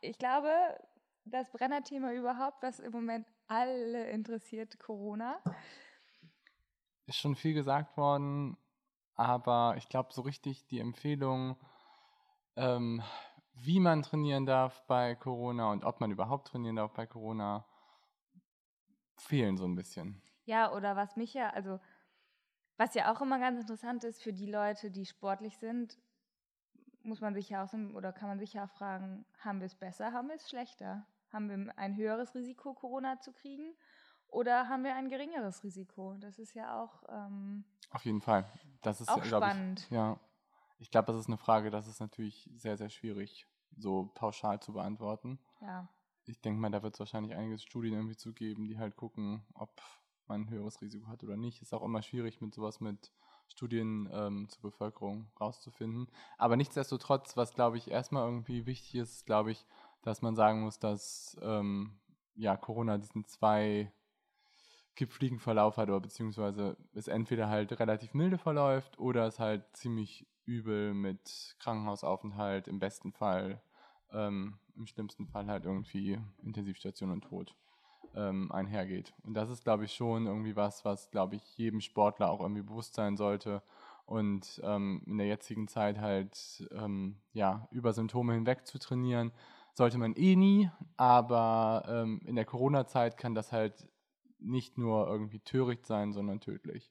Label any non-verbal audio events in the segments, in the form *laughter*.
ich glaube, das Brennerthema überhaupt, was im Moment alle interessiert, Corona. Ist schon viel gesagt worden, aber ich glaube, so richtig die Empfehlung, ähm, wie man trainieren darf bei Corona und ob man überhaupt trainieren darf bei Corona, fehlen so ein bisschen. Ja, oder was mich ja, also was ja auch immer ganz interessant ist für die Leute, die sportlich sind, muss man sich ja auch so, oder kann man sich ja auch fragen, haben wir es besser, haben wir es schlechter? Haben wir ein höheres Risiko, Corona zu kriegen? Oder haben wir ein geringeres Risiko? Das ist ja auch. Ähm, Auf jeden Fall. Das ist auch spannend. Ich, ja. Ich glaube, das ist eine Frage, das ist natürlich sehr, sehr schwierig, so pauschal zu beantworten. Ja. Ich denke mal, da wird es wahrscheinlich einige Studien irgendwie zu geben, die halt gucken, ob man ein höheres Risiko hat oder nicht. Ist auch immer schwierig mit sowas mit Studien ähm, zur Bevölkerung rauszufinden. Aber nichtsdestotrotz, was glaube ich erstmal irgendwie wichtig ist, glaube ich, dass man sagen muss, dass ähm, ja Corona diesen zwei gipfligen Verlauf hat oder beziehungsweise es entweder halt relativ milde verläuft oder es halt ziemlich übel mit Krankenhausaufenthalt, im besten Fall, ähm, im schlimmsten Fall halt irgendwie Intensivstation und Tod ähm, einhergeht. Und das ist, glaube ich, schon irgendwie was, was, glaube ich, jedem Sportler auch irgendwie bewusst sein sollte. Und ähm, in der jetzigen Zeit halt, ähm, ja, über Symptome hinweg zu trainieren, sollte man eh nie. Aber ähm, in der Corona-Zeit kann das halt nicht nur irgendwie töricht sein, sondern tödlich.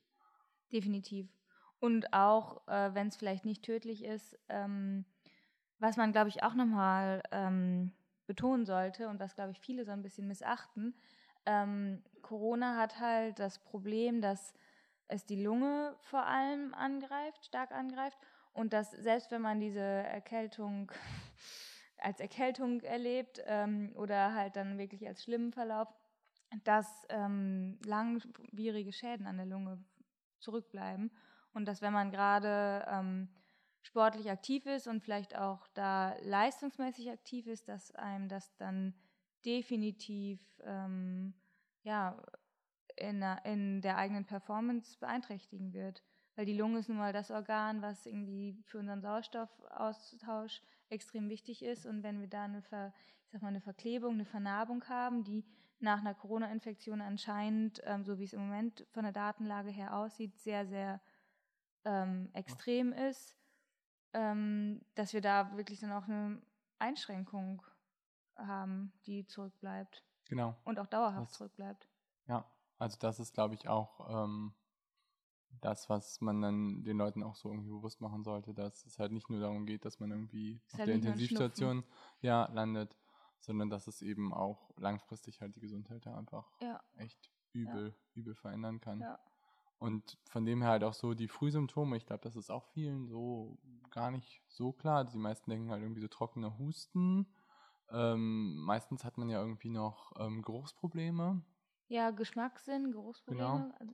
Definitiv. Und auch, äh, wenn es vielleicht nicht tödlich ist, ähm, was man, glaube ich, auch nochmal ähm, betonen sollte und was, glaube ich, viele so ein bisschen missachten, ähm, Corona hat halt das Problem, dass es die Lunge vor allem angreift, stark angreift und dass selbst wenn man diese Erkältung *laughs* als Erkältung erlebt ähm, oder halt dann wirklich als schlimmen Verlauf, dass ähm, langwierige Schäden an der Lunge zurückbleiben und dass wenn man gerade ähm, sportlich aktiv ist und vielleicht auch da leistungsmäßig aktiv ist, dass einem das dann definitiv ähm, ja, in, in der eigenen Performance beeinträchtigen wird. Weil die Lunge ist nun mal das Organ, was irgendwie für unseren Sauerstoffaustausch extrem wichtig ist. Und wenn wir da eine, Ver, ich sag mal, eine Verklebung, eine Vernarbung haben, die nach einer Corona-Infektion anscheinend, ähm, so wie es im Moment von der Datenlage her aussieht, sehr, sehr ähm, extrem ist, ähm, dass wir da wirklich dann auch eine Einschränkung haben, die zurückbleibt. Genau. Und auch dauerhaft das, zurückbleibt. Ja, also das ist, glaube ich, auch ähm, das, was man dann den Leuten auch so irgendwie bewusst machen sollte, dass es halt nicht nur darum geht, dass man irgendwie auf halt der Intensivstation ja, landet, sondern dass es eben auch langfristig halt die Gesundheit da einfach ja. echt übel, ja. übel verändern kann. Ja. Und von dem her halt auch so die Frühsymptome, ich glaube, das ist auch vielen so gar nicht so klar. Die meisten denken halt irgendwie so trockener Husten. Ähm, meistens hat man ja irgendwie noch ähm, Geruchsprobleme. Ja, Geschmackssinn, Geruchsprobleme. Genau. Also,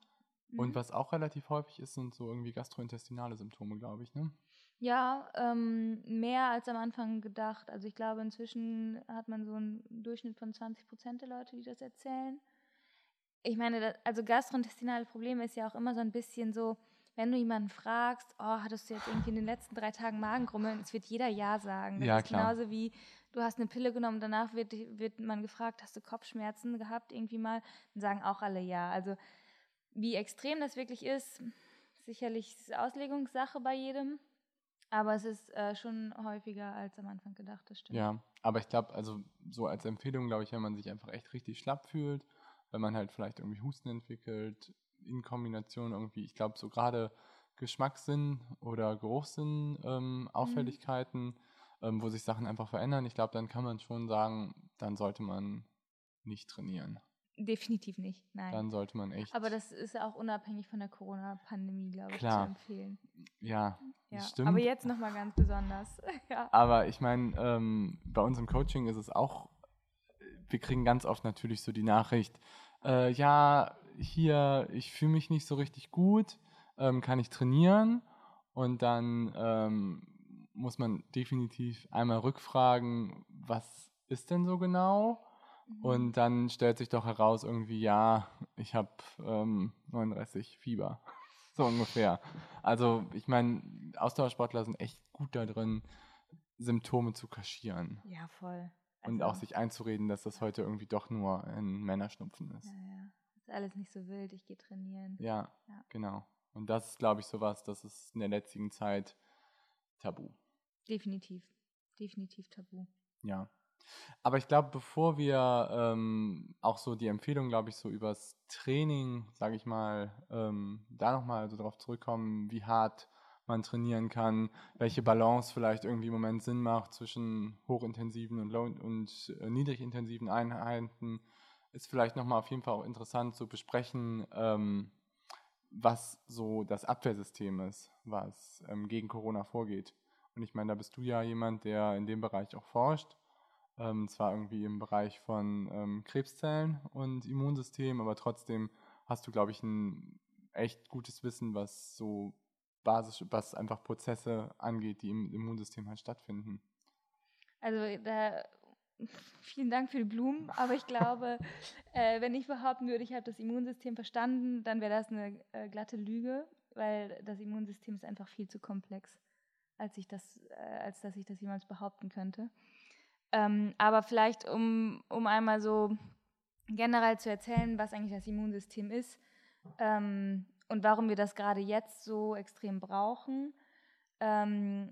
Und was auch relativ häufig ist, sind so irgendwie gastrointestinale Symptome, glaube ich, ne? Ja, ähm, mehr als am Anfang gedacht. Also ich glaube, inzwischen hat man so einen Durchschnitt von 20 Prozent der Leute, die das erzählen ich meine, also gastrointestinale Probleme ist ja auch immer so ein bisschen so, wenn du jemanden fragst, oh, hattest du jetzt irgendwie in den letzten drei Tagen Magengrummeln, es wird jeder Ja sagen. Das ja, ist klar. genauso wie, du hast eine Pille genommen, danach wird, wird man gefragt, hast du Kopfschmerzen gehabt irgendwie mal? Dann sagen auch alle Ja. Also wie extrem das wirklich ist, sicherlich Auslegungssache bei jedem. Aber es ist äh, schon häufiger als am Anfang gedacht, das stimmt. Ja, aber ich glaube, also so als Empfehlung, glaube ich, wenn man sich einfach echt richtig schlapp fühlt, wenn man halt vielleicht irgendwie Husten entwickelt, in Kombination irgendwie, ich glaube, so gerade Geschmackssinn oder Geruchssinn ähm, mhm. Auffälligkeiten, mhm. ähm, wo sich Sachen einfach verändern, ich glaube, dann kann man schon sagen, dann sollte man nicht trainieren. Definitiv nicht, nein. Dann sollte man echt. Aber das ist auch unabhängig von der Corona-Pandemie, glaube ich, zu empfehlen. Ja, ja, Ja, stimmt. aber jetzt nochmal ganz besonders. *laughs* ja. Aber ich meine, ähm, bei uns im Coaching ist es auch, wir kriegen ganz oft natürlich so die Nachricht, äh, ja, hier, ich fühle mich nicht so richtig gut, ähm, kann ich trainieren? Und dann ähm, muss man definitiv einmal rückfragen, was ist denn so genau? Mhm. Und dann stellt sich doch heraus, irgendwie, ja, ich habe ähm, 39 Fieber. *laughs* so ungefähr. Also, ich meine, Ausdauersportler sind echt gut da drin, Symptome zu kaschieren. Ja, voll. Und Also, auch sich einzureden, dass das heute irgendwie doch nur ein Männerschnupfen ist. Ja, ja. Ist alles nicht so wild, ich gehe trainieren. Ja, Ja. genau. Und das ist, glaube ich, sowas, das ist in der jetzigen Zeit tabu. Definitiv. Definitiv tabu. Ja. Aber ich glaube, bevor wir ähm, auch so die Empfehlung, glaube ich, so übers Training, sage ich mal, ähm, da nochmal so drauf zurückkommen, wie hart man trainieren kann, welche Balance vielleicht irgendwie im Moment Sinn macht zwischen hochintensiven und, low und äh, niedrigintensiven Einheiten, ist vielleicht nochmal auf jeden Fall auch interessant zu besprechen, ähm, was so das Abwehrsystem ist, was ähm, gegen Corona vorgeht. Und ich meine, da bist du ja jemand, der in dem Bereich auch forscht. Ähm, zwar irgendwie im Bereich von ähm, Krebszellen und Immunsystem, aber trotzdem hast du, glaube ich, ein echt gutes Wissen, was so basisch, was einfach Prozesse angeht, die im Immunsystem halt stattfinden. Also da, vielen Dank für die Blumen, aber ich glaube, *laughs* äh, wenn ich behaupten würde, ich habe das Immunsystem verstanden, dann wäre das eine äh, glatte Lüge, weil das Immunsystem ist einfach viel zu komplex, als, ich das, äh, als dass ich das jemals behaupten könnte. Ähm, aber vielleicht, um, um einmal so generell zu erzählen, was eigentlich das Immunsystem ist ähm, und warum wir das gerade jetzt so extrem brauchen, ähm,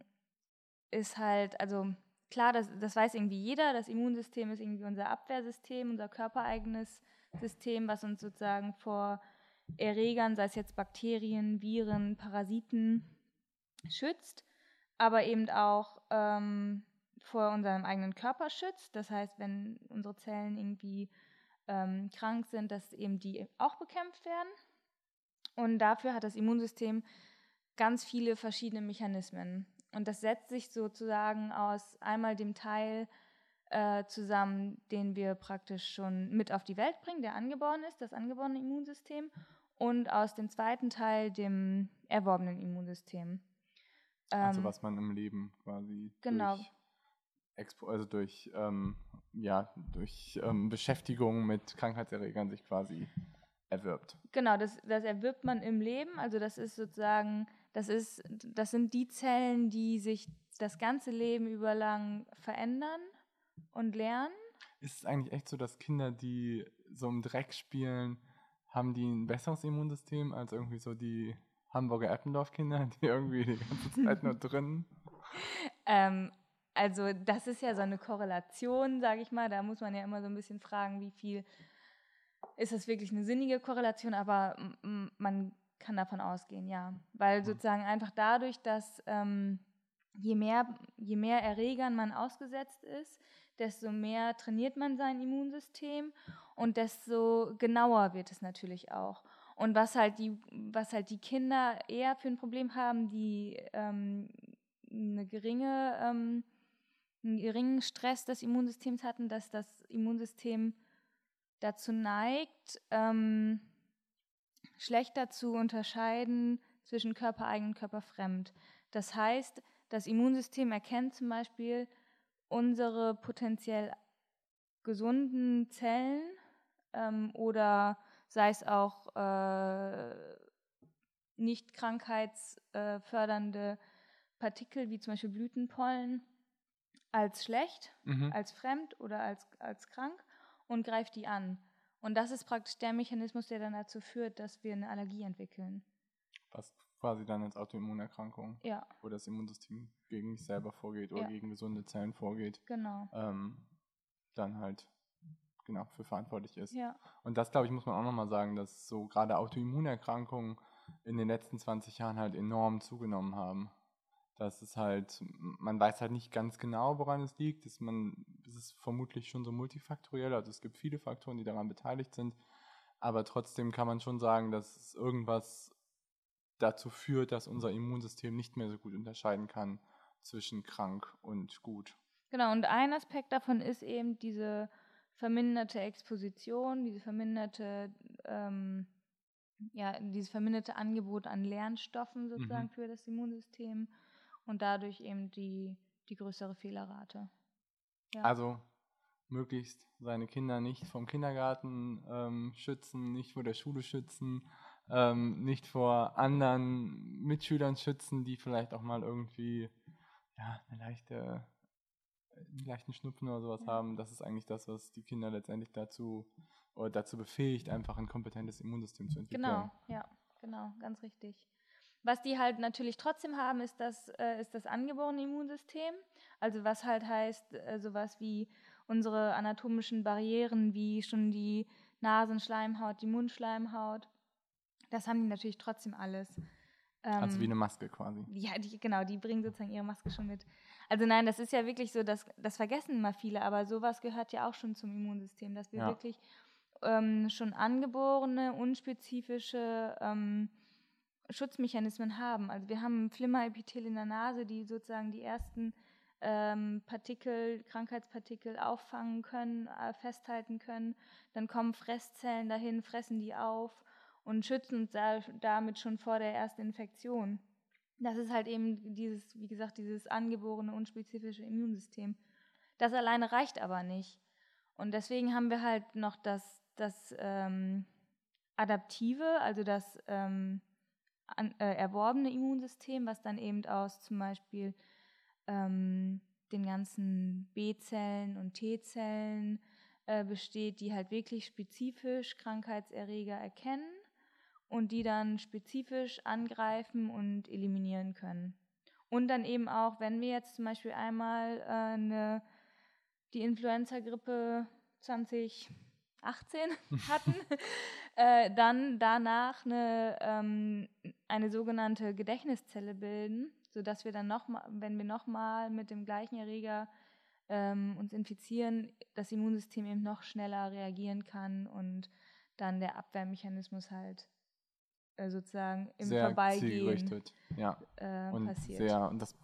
ist halt, also klar, das, das weiß irgendwie jeder, das Immunsystem ist irgendwie unser Abwehrsystem, unser körpereigenes System, was uns sozusagen vor Erregern, sei es jetzt Bakterien, Viren, Parasiten, schützt, aber eben auch ähm, vor unserem eigenen Körper schützt. Das heißt, wenn unsere Zellen irgendwie ähm, krank sind, dass eben die auch bekämpft werden. Und dafür hat das Immunsystem ganz viele verschiedene Mechanismen. Und das setzt sich sozusagen aus einmal dem Teil äh, zusammen, den wir praktisch schon mit auf die Welt bringen, der angeboren ist, das angeborene Immunsystem, und aus dem zweiten Teil, dem erworbenen Immunsystem. also Ähm, was man im Leben quasi genau. durch, Expo also durch, ähm, ja, durch ähm, Beschäftigung mit Krankheitserregern sich quasi erwirbt. Genau, das, das erwirbt man im Leben. Also das ist sozusagen, das ist, das sind die Zellen, die sich das ganze Leben über lang verändern und lernen. Ist es eigentlich echt so, dass Kinder, die so im Dreck spielen, haben die ein besseres Immunsystem als irgendwie so die Hamburger Eppendorf-Kinder, *laughs* die irgendwie die ganze Zeit nur drin? *laughs* Ähm, also das ist ja so eine Korrelation, sage ich mal. Da muss man ja immer so ein bisschen fragen, wie viel ist das wirklich eine sinnige Korrelation, aber man kann davon ausgehen, ja. Weil sozusagen einfach dadurch, dass ähm, je, mehr, je mehr Erregern man ausgesetzt ist, desto mehr trainiert man sein Immunsystem und desto genauer wird es natürlich auch. Und was halt die, was halt die Kinder eher für ein Problem haben, die ähm, eine geringe, ähm, einen geringen Stress des Immunsystems hatten, dass das Immunsystem dazu neigt, ähm, schlechter zu unterscheiden zwischen körpereigen und körperfremd. Das heißt, das Immunsystem erkennt zum Beispiel unsere potenziell gesunden Zellen ähm, oder sei es auch äh, nicht krankheitsfördernde Partikel wie zum Beispiel Blütenpollen als schlecht, Mhm. als fremd oder als, als krank und greift die an. Und das ist praktisch der Mechanismus, der dann dazu führt, dass wir eine Allergie entwickeln. Was quasi dann als Autoimmunerkrankung, Ja, wo das Immunsystem gegen sich selber vorgeht oder Ja. gegen gesunde Zellen vorgeht, genau. ähm, dann halt genau für verantwortlich ist. Ja, Und das, glaube ich, muss man auch nochmal sagen, dass so gerade Autoimmunerkrankungen in den letzten 20 Jahren halt enorm zugenommen haben. Das ist halt, man weiß halt nicht ganz genau, woran es liegt. Das man, es ist vermutlich schon so multifaktoriell, also es gibt viele Faktoren, die daran beteiligt sind. Aber trotzdem kann man schon sagen, dass es irgendwas dazu führt, dass unser Immunsystem nicht mehr so gut unterscheiden kann zwischen krank und gut. Genau, und ein Aspekt davon ist eben diese verminderte Exposition, diese verminderte, ähm, ja, dieses verminderte Angebot an Lernstoffen sozusagen mhm. für das Immunsystem und dadurch eben die, die größere Fehlerrate. Ja. Also möglichst seine Kinder nicht vom Kindergarten ähm, schützen, nicht vor der Schule schützen, ähm, nicht vor anderen Mitschülern schützen, die vielleicht auch mal irgendwie ja, eine leichte, einen leichten Schnupfen oder sowas ja. haben. Das ist eigentlich das, was die Kinder letztendlich dazu oder dazu befähigt, einfach ein kompetentes Immunsystem zu entwickeln. Genau, ja, genau, ganz richtig. Was die halt natürlich trotzdem haben, ist das, äh, ist das angeborene Immunsystem. Also was halt heißt, äh, sowas wie unsere anatomischen Barrieren, wie schon die Nasenschleimhaut, die Mundschleimhaut. Das haben die natürlich trotzdem alles. also wie ähm, eine Maske quasi. Ja, die, genau, die bringen sozusagen ihre Maske schon mit. Also nein, das ist ja wirklich so, dass, das vergessen immer viele, aber sowas gehört ja auch schon zum Immunsystem, dass wir ja. wirklich ähm, schon angeborene, unspezifische ähm, Schutzmechanismen haben. Also wir haben Flimmerepithel in der Nase, die sozusagen die ersten ähm, Partikel, Krankheitspartikel auffangen können, äh, festhalten können. Dann kommen Fresszellen dahin, fressen die auf und schützen uns da, damit schon vor der ersten Infektion. Das ist halt eben dieses, wie gesagt, dieses angeborene, unspezifische Immunsystem. Das alleine reicht aber nicht. Und deswegen haben wir halt noch das, das ähm, Adaptive, also das ähm, an, äh, erworbene Immunsystem, was dann eben aus zum Beispiel ähm, den ganzen B-Zellen und T-Zellen äh, besteht, die halt wirklich spezifisch Krankheitserreger erkennen und die dann spezifisch angreifen und eliminieren können. Und dann eben auch, wenn wir jetzt zum Beispiel einmal äh, eine, die Influenza-Grippe 2018 *laughs* hatten, äh, dann danach eine, ähm, eine sogenannte Gedächtniszelle bilden, sodass wir dann nochmal, wenn wir nochmal mit dem gleichen Erreger ähm, uns infizieren, das Immunsystem eben noch schneller reagieren kann und dann der Abwehrmechanismus halt äh, sozusagen im sehr Vorbeigehen ja. Äh, und passiert. Sehr, und das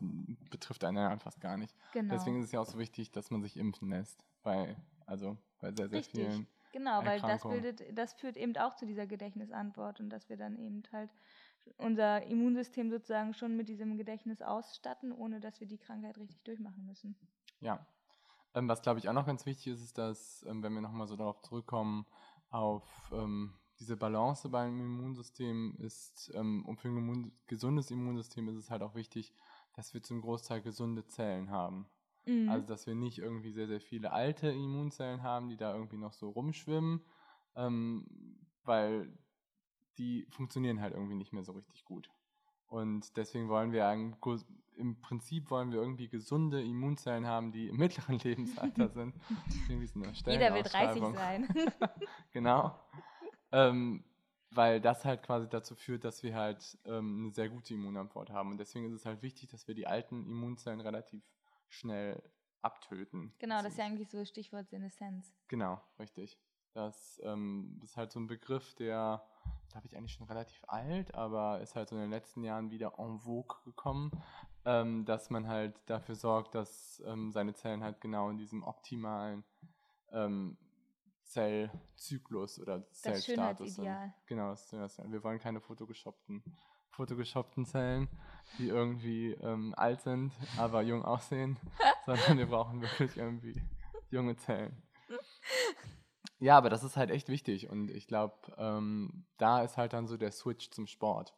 betrifft einen ja fast gar nicht. Genau. Deswegen ist es ja auch so wichtig, dass man sich impfen lässt, bei, also bei sehr, sehr Richtig. vielen Genau, weil das bildet, das führt eben auch zu dieser Gedächtnisantwort und dass wir dann eben halt unser Immunsystem sozusagen schon mit diesem Gedächtnis ausstatten, ohne dass wir die Krankheit richtig durchmachen müssen. Ja. Ähm, was glaube ich auch noch ganz wichtig ist, ist, dass, ähm, wenn wir nochmal so darauf zurückkommen, auf ähm, diese Balance beim Immunsystem ist, ähm, und für ein gesundes Immunsystem ist es halt auch wichtig, dass wir zum Großteil gesunde Zellen haben. Mhm. Also, dass wir nicht irgendwie sehr, sehr viele alte Immunzellen haben, die da irgendwie noch so rumschwimmen, ähm, weil die funktionieren halt irgendwie nicht mehr so richtig gut. Und deswegen wollen wir im Prinzip wollen wir irgendwie gesunde Immunzellen haben, die im *laughs* mittleren Lebensalter *laughs* sind. Jeder will 30 sein. *laughs* genau. Ähm, weil das halt quasi dazu führt, dass wir halt ähm, eine sehr gute Immunantwort haben. Und deswegen ist es halt wichtig, dass wir die alten Immunzellen relativ schnell abtöten. Genau, das ist ja eigentlich so Stichwort Seneszenz. Genau, richtig. Das ähm, ist halt so ein Begriff, der, glaube ich, eigentlich schon relativ alt, aber ist halt so in den letzten Jahren wieder en vogue gekommen, ähm, dass man halt dafür sorgt, dass ähm, seine Zellen halt genau in diesem optimalen ähm, Zellzyklus oder Zellstatus sind. Genau, das ist Wir wollen keine photoshoppten, photoshoppten Zellen, die irgendwie ähm, alt sind, aber jung aussehen, *laughs* sondern wir brauchen wirklich irgendwie junge Zellen. Ja, aber das ist halt echt wichtig und ich glaube, ähm, da ist halt dann so der Switch zum Sport.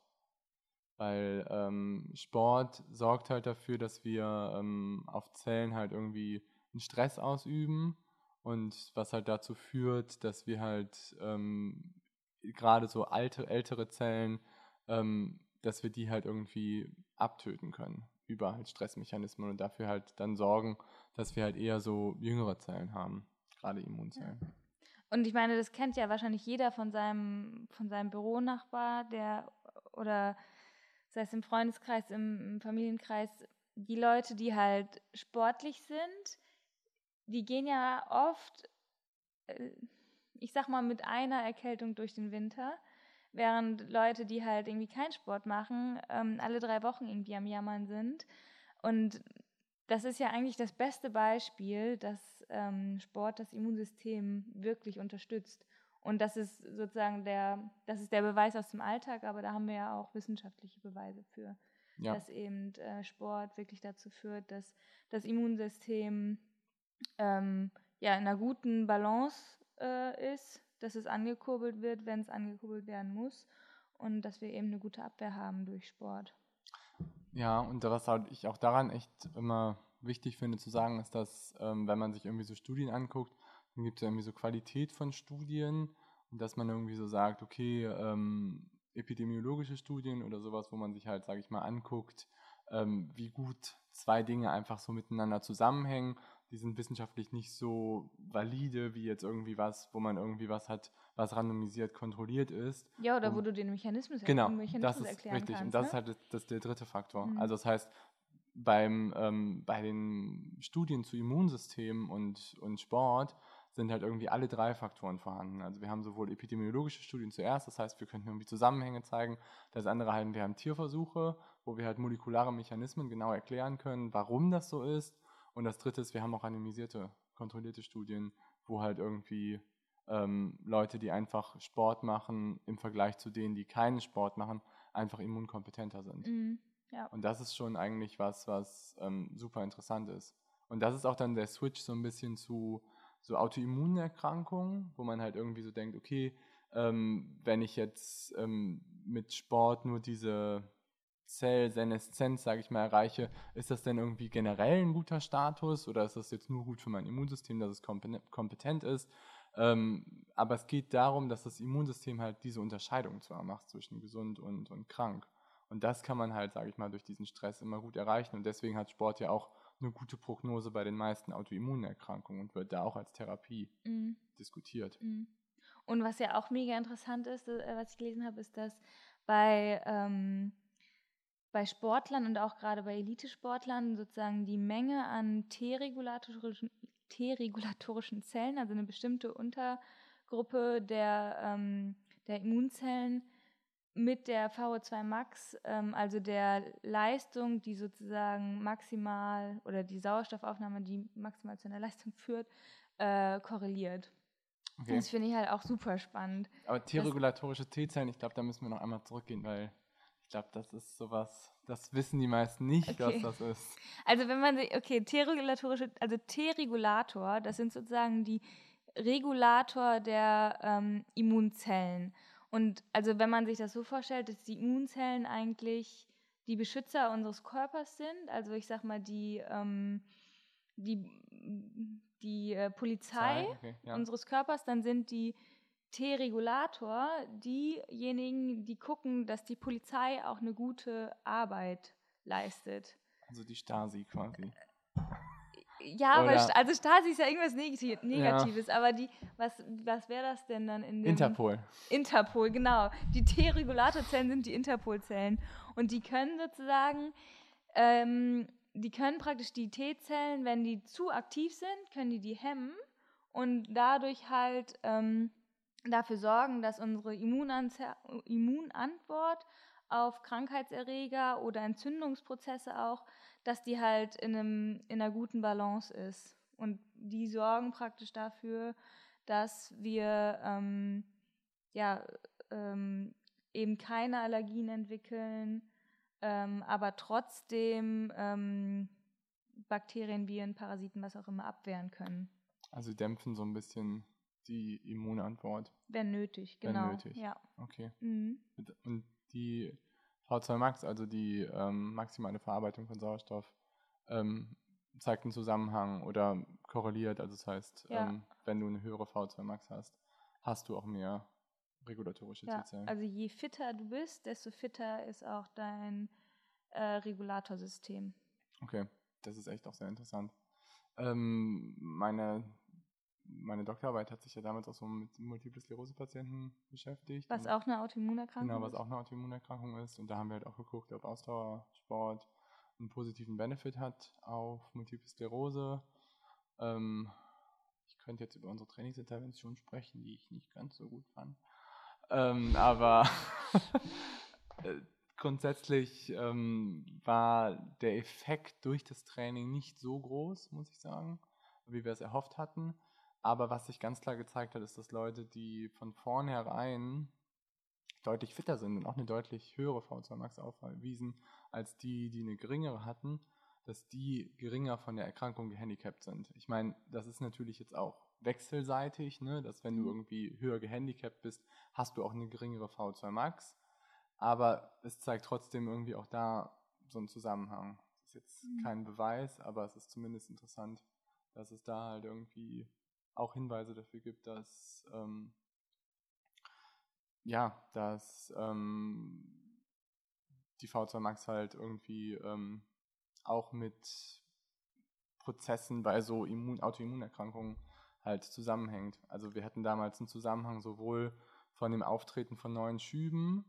Weil ähm, Sport sorgt halt dafür, dass wir ähm, auf Zellen halt irgendwie einen Stress ausüben und was halt dazu führt, dass wir halt ähm, gerade so alte, ältere Zellen, ähm, dass wir die halt irgendwie abtöten können über halt Stressmechanismen und dafür halt dann sorgen, dass wir halt eher so jüngere Zellen haben, gerade Immunzellen. Ja. Und ich meine, das kennt ja wahrscheinlich jeder von seinem, von seinem Büronachbar, der oder sei es im Freundeskreis, im, im Familienkreis, die Leute, die halt sportlich sind, die gehen ja oft, äh, ich sag mal, mit einer Erkältung durch den Winter, während Leute, die halt irgendwie keinen Sport machen, ähm, alle drei Wochen irgendwie am Jammern sind. Und das ist ja eigentlich das beste Beispiel, dass ähm, Sport das Immunsystem wirklich unterstützt. Und das ist sozusagen der, das ist der Beweis aus dem Alltag, aber da haben wir ja auch wissenschaftliche Beweise für, ja. dass eben äh, Sport wirklich dazu führt, dass das Immunsystem ähm, ja in einer guten Balance äh, ist, dass es angekurbelt wird, wenn es angekurbelt werden muss und dass wir eben eine gute Abwehr haben durch Sport. Ja, und was halt ich auch daran echt immer wichtig finde zu sagen, ist, dass ähm, wenn man sich irgendwie so Studien anguckt, dann gibt es ja irgendwie so Qualität von Studien und dass man irgendwie so sagt, okay, ähm, epidemiologische Studien oder sowas, wo man sich halt, sage ich mal, anguckt, ähm, wie gut zwei Dinge einfach so miteinander zusammenhängen. Die sind wissenschaftlich nicht so valide wie jetzt irgendwie was, wo man irgendwie was hat, was randomisiert kontrolliert ist. Ja, oder und, wo du den Mechanismus, genau, Mechanismus das ist erklären richtig. kannst. Und das ne? ist halt das, das der dritte Faktor. Mhm. Also das heißt, beim, ähm, bei den Studien zu Immunsystemen und, und Sport sind halt irgendwie alle drei Faktoren vorhanden. Also wir haben sowohl epidemiologische Studien zuerst, das heißt, wir könnten irgendwie Zusammenhänge zeigen. Das andere halt, wir haben Tierversuche, wo wir halt molekulare Mechanismen genau erklären können, warum das so ist. Und das dritte ist, wir haben auch anonymisierte, kontrollierte Studien, wo halt irgendwie ähm, Leute, die einfach Sport machen, im Vergleich zu denen, die keinen Sport machen, einfach immunkompetenter sind. Mhm, ja. Und das ist schon eigentlich was, was ähm, super interessant ist. Und das ist auch dann der Switch so ein bisschen zu so Autoimmunerkrankungen, wo man halt irgendwie so denkt, okay, ähm, wenn ich jetzt ähm, mit Sport nur diese Zellseneszenz, sage ich mal, erreiche, ist das denn irgendwie generell ein guter Status oder ist das jetzt nur gut für mein Immunsystem, dass es kompetent ist? Ähm, aber es geht darum, dass das Immunsystem halt diese Unterscheidung zwar macht zwischen gesund und, und krank. Und das kann man halt, sage ich mal, durch diesen Stress immer gut erreichen. Und deswegen hat Sport ja auch eine gute Prognose bei den meisten Autoimmunerkrankungen und wird da auch als Therapie mhm. diskutiert. Mhm. Und was ja auch mega interessant ist, äh, was ich gelesen habe, ist, dass bei, ähm, bei Sportlern und auch gerade bei Elitesportlern sozusagen die Menge an T-regulatorischen, T-regulatorischen Zellen, also eine bestimmte Untergruppe der, ähm, der Immunzellen, mit der VO2 Max, ähm, also der Leistung, die sozusagen maximal oder die Sauerstoffaufnahme, die maximal zu einer Leistung führt, äh, korreliert. Okay. Das finde ich halt auch super spannend. Aber T-regulatorische T-Zellen, ich glaube, da müssen wir noch einmal zurückgehen, weil glaube, das ist sowas, das wissen die meisten nicht, okay. was das ist. Also wenn man sich, okay, T-regulatorische, also T-Regulator, das sind sozusagen die Regulator der ähm, Immunzellen. Und also wenn man sich das so vorstellt, dass die Immunzellen eigentlich die Beschützer unseres Körpers sind, also ich sag mal die, ähm, die, die äh, Polizei okay, ja. unseres Körpers, dann sind die T-Regulator diejenigen, die gucken, dass die Polizei auch eine gute Arbeit leistet. Also die Stasi quasi. Ja, aber also Stasi ist ja irgendwas Negatives, ja. aber die, was, was wäre das denn dann in dem Interpol. Interpol, genau. Die T-Regulatorzellen sind die Interpolzellen. Und die können sozusagen, ähm, die können praktisch die T-Zellen, wenn die zu aktiv sind, können die die hemmen und dadurch halt ähm, dafür sorgen, dass unsere Immunantwort auf Krankheitserreger oder Entzündungsprozesse auch dass die halt in, einem, in einer guten Balance ist. Und die sorgen praktisch dafür, dass wir ähm, ja, ähm, eben keine Allergien entwickeln, ähm, aber trotzdem ähm, Bakterien, Viren, Parasiten, was auch immer abwehren können. Also dämpfen so ein bisschen die Immunantwort. Wenn nötig, genau. Wenn nötig. Ja. Okay. Mhm. Und die V2 Max, also die ähm, maximale Verarbeitung von Sauerstoff, ähm, zeigt einen Zusammenhang oder korreliert. Also das heißt, ja. ähm, wenn du eine höhere V2 Max hast, hast du auch mehr regulatorische ja, T-Zellen. Also je fitter du bist, desto fitter ist auch dein äh, Regulatorsystem. Okay, das ist echt auch sehr interessant. Ähm, meine meine Doktorarbeit hat sich ja damals auch so mit Multiple Sklerose-Patienten beschäftigt. Was auch eine Autoimmunerkrankung ist? Genau, was auch eine Autoimmunerkrankung ist. Und da haben wir halt auch geguckt, ob Ausdauersport einen positiven Benefit hat auf Multiple Sklerose. Ähm, ich könnte jetzt über unsere Trainingsintervention sprechen, die ich nicht ganz so gut fand. ähm, aber *laughs* äh, grundsätzlich ähm, war der Effekt durch das Training nicht so groß, muss ich sagen, wie wir es erhofft hatten. Aber was sich ganz klar gezeigt hat, ist, dass Leute, die von vornherein deutlich fitter sind und auch eine deutlich höhere V2 Max aufweisen als die, die eine geringere hatten, dass die geringer von der Erkrankung gehandicapt sind. Ich meine, das ist natürlich jetzt auch wechselseitig, ne? dass wenn du mhm. irgendwie höher gehandicapt bist, hast du auch eine geringere V2 Max. Aber es zeigt trotzdem irgendwie auch da so einen Zusammenhang. Das ist jetzt mhm. kein Beweis, aber es ist zumindest interessant, dass es da halt irgendwie auch Hinweise dafür gibt, dass ähm, ja, dass ähm, die V2 Max halt irgendwie ähm, auch mit Prozessen bei so Immun Autoimmunerkrankungen halt zusammenhängt. Also wir hatten damals einen Zusammenhang sowohl von dem Auftreten von neuen Schüben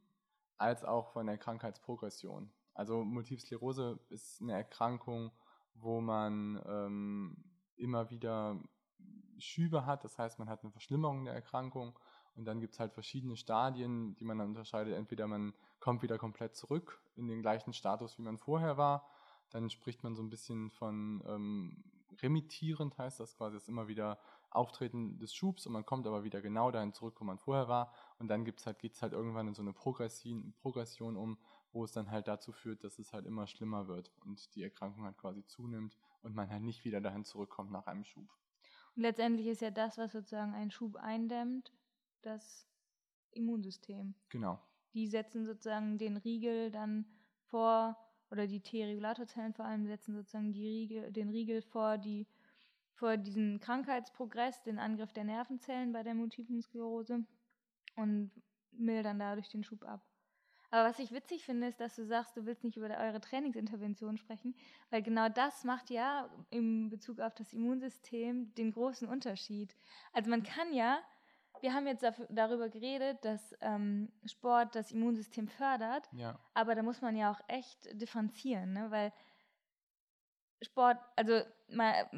als auch von der Krankheitsprogression. Also Multiple Sklerose ist eine Erkrankung, wo man ähm, immer wieder Schübe hat, das heißt, man hat eine Verschlimmerung der Erkrankung und dann gibt es halt verschiedene Stadien, die man dann unterscheidet. Entweder man kommt wieder komplett zurück in den gleichen Status, wie man vorher war, dann spricht man so ein bisschen von ähm, remittierend, heißt das quasi, das immer wieder Auftreten des Schubs und man kommt aber wieder genau dahin zurück, wo man vorher war. Und dann halt, geht es halt irgendwann in so eine Progression, Progression um, wo es dann halt dazu führt, dass es halt immer schlimmer wird und die Erkrankung halt quasi zunimmt und man halt nicht wieder dahin zurückkommt nach einem Schub. Und letztendlich ist ja das, was sozusagen einen Schub eindämmt, das Immunsystem. Genau. Die setzen sozusagen den Riegel dann vor, oder die T-Regulatorzellen vor allem setzen sozusagen die Riegel, den Riegel vor, die vor diesen Krankheitsprogress, den Angriff der Nervenzellen bei der multiplen Sklerose und mildern dadurch den Schub ab. Aber was ich witzig finde, ist, dass du sagst, du willst nicht über eure Trainingsintervention sprechen, weil genau das macht ja im Bezug auf das Immunsystem den großen Unterschied. Also man kann ja, wir haben jetzt darüber geredet, dass ähm, Sport das Immunsystem fördert, ja. aber da muss man ja auch echt differenzieren, ne? weil Sport, also mal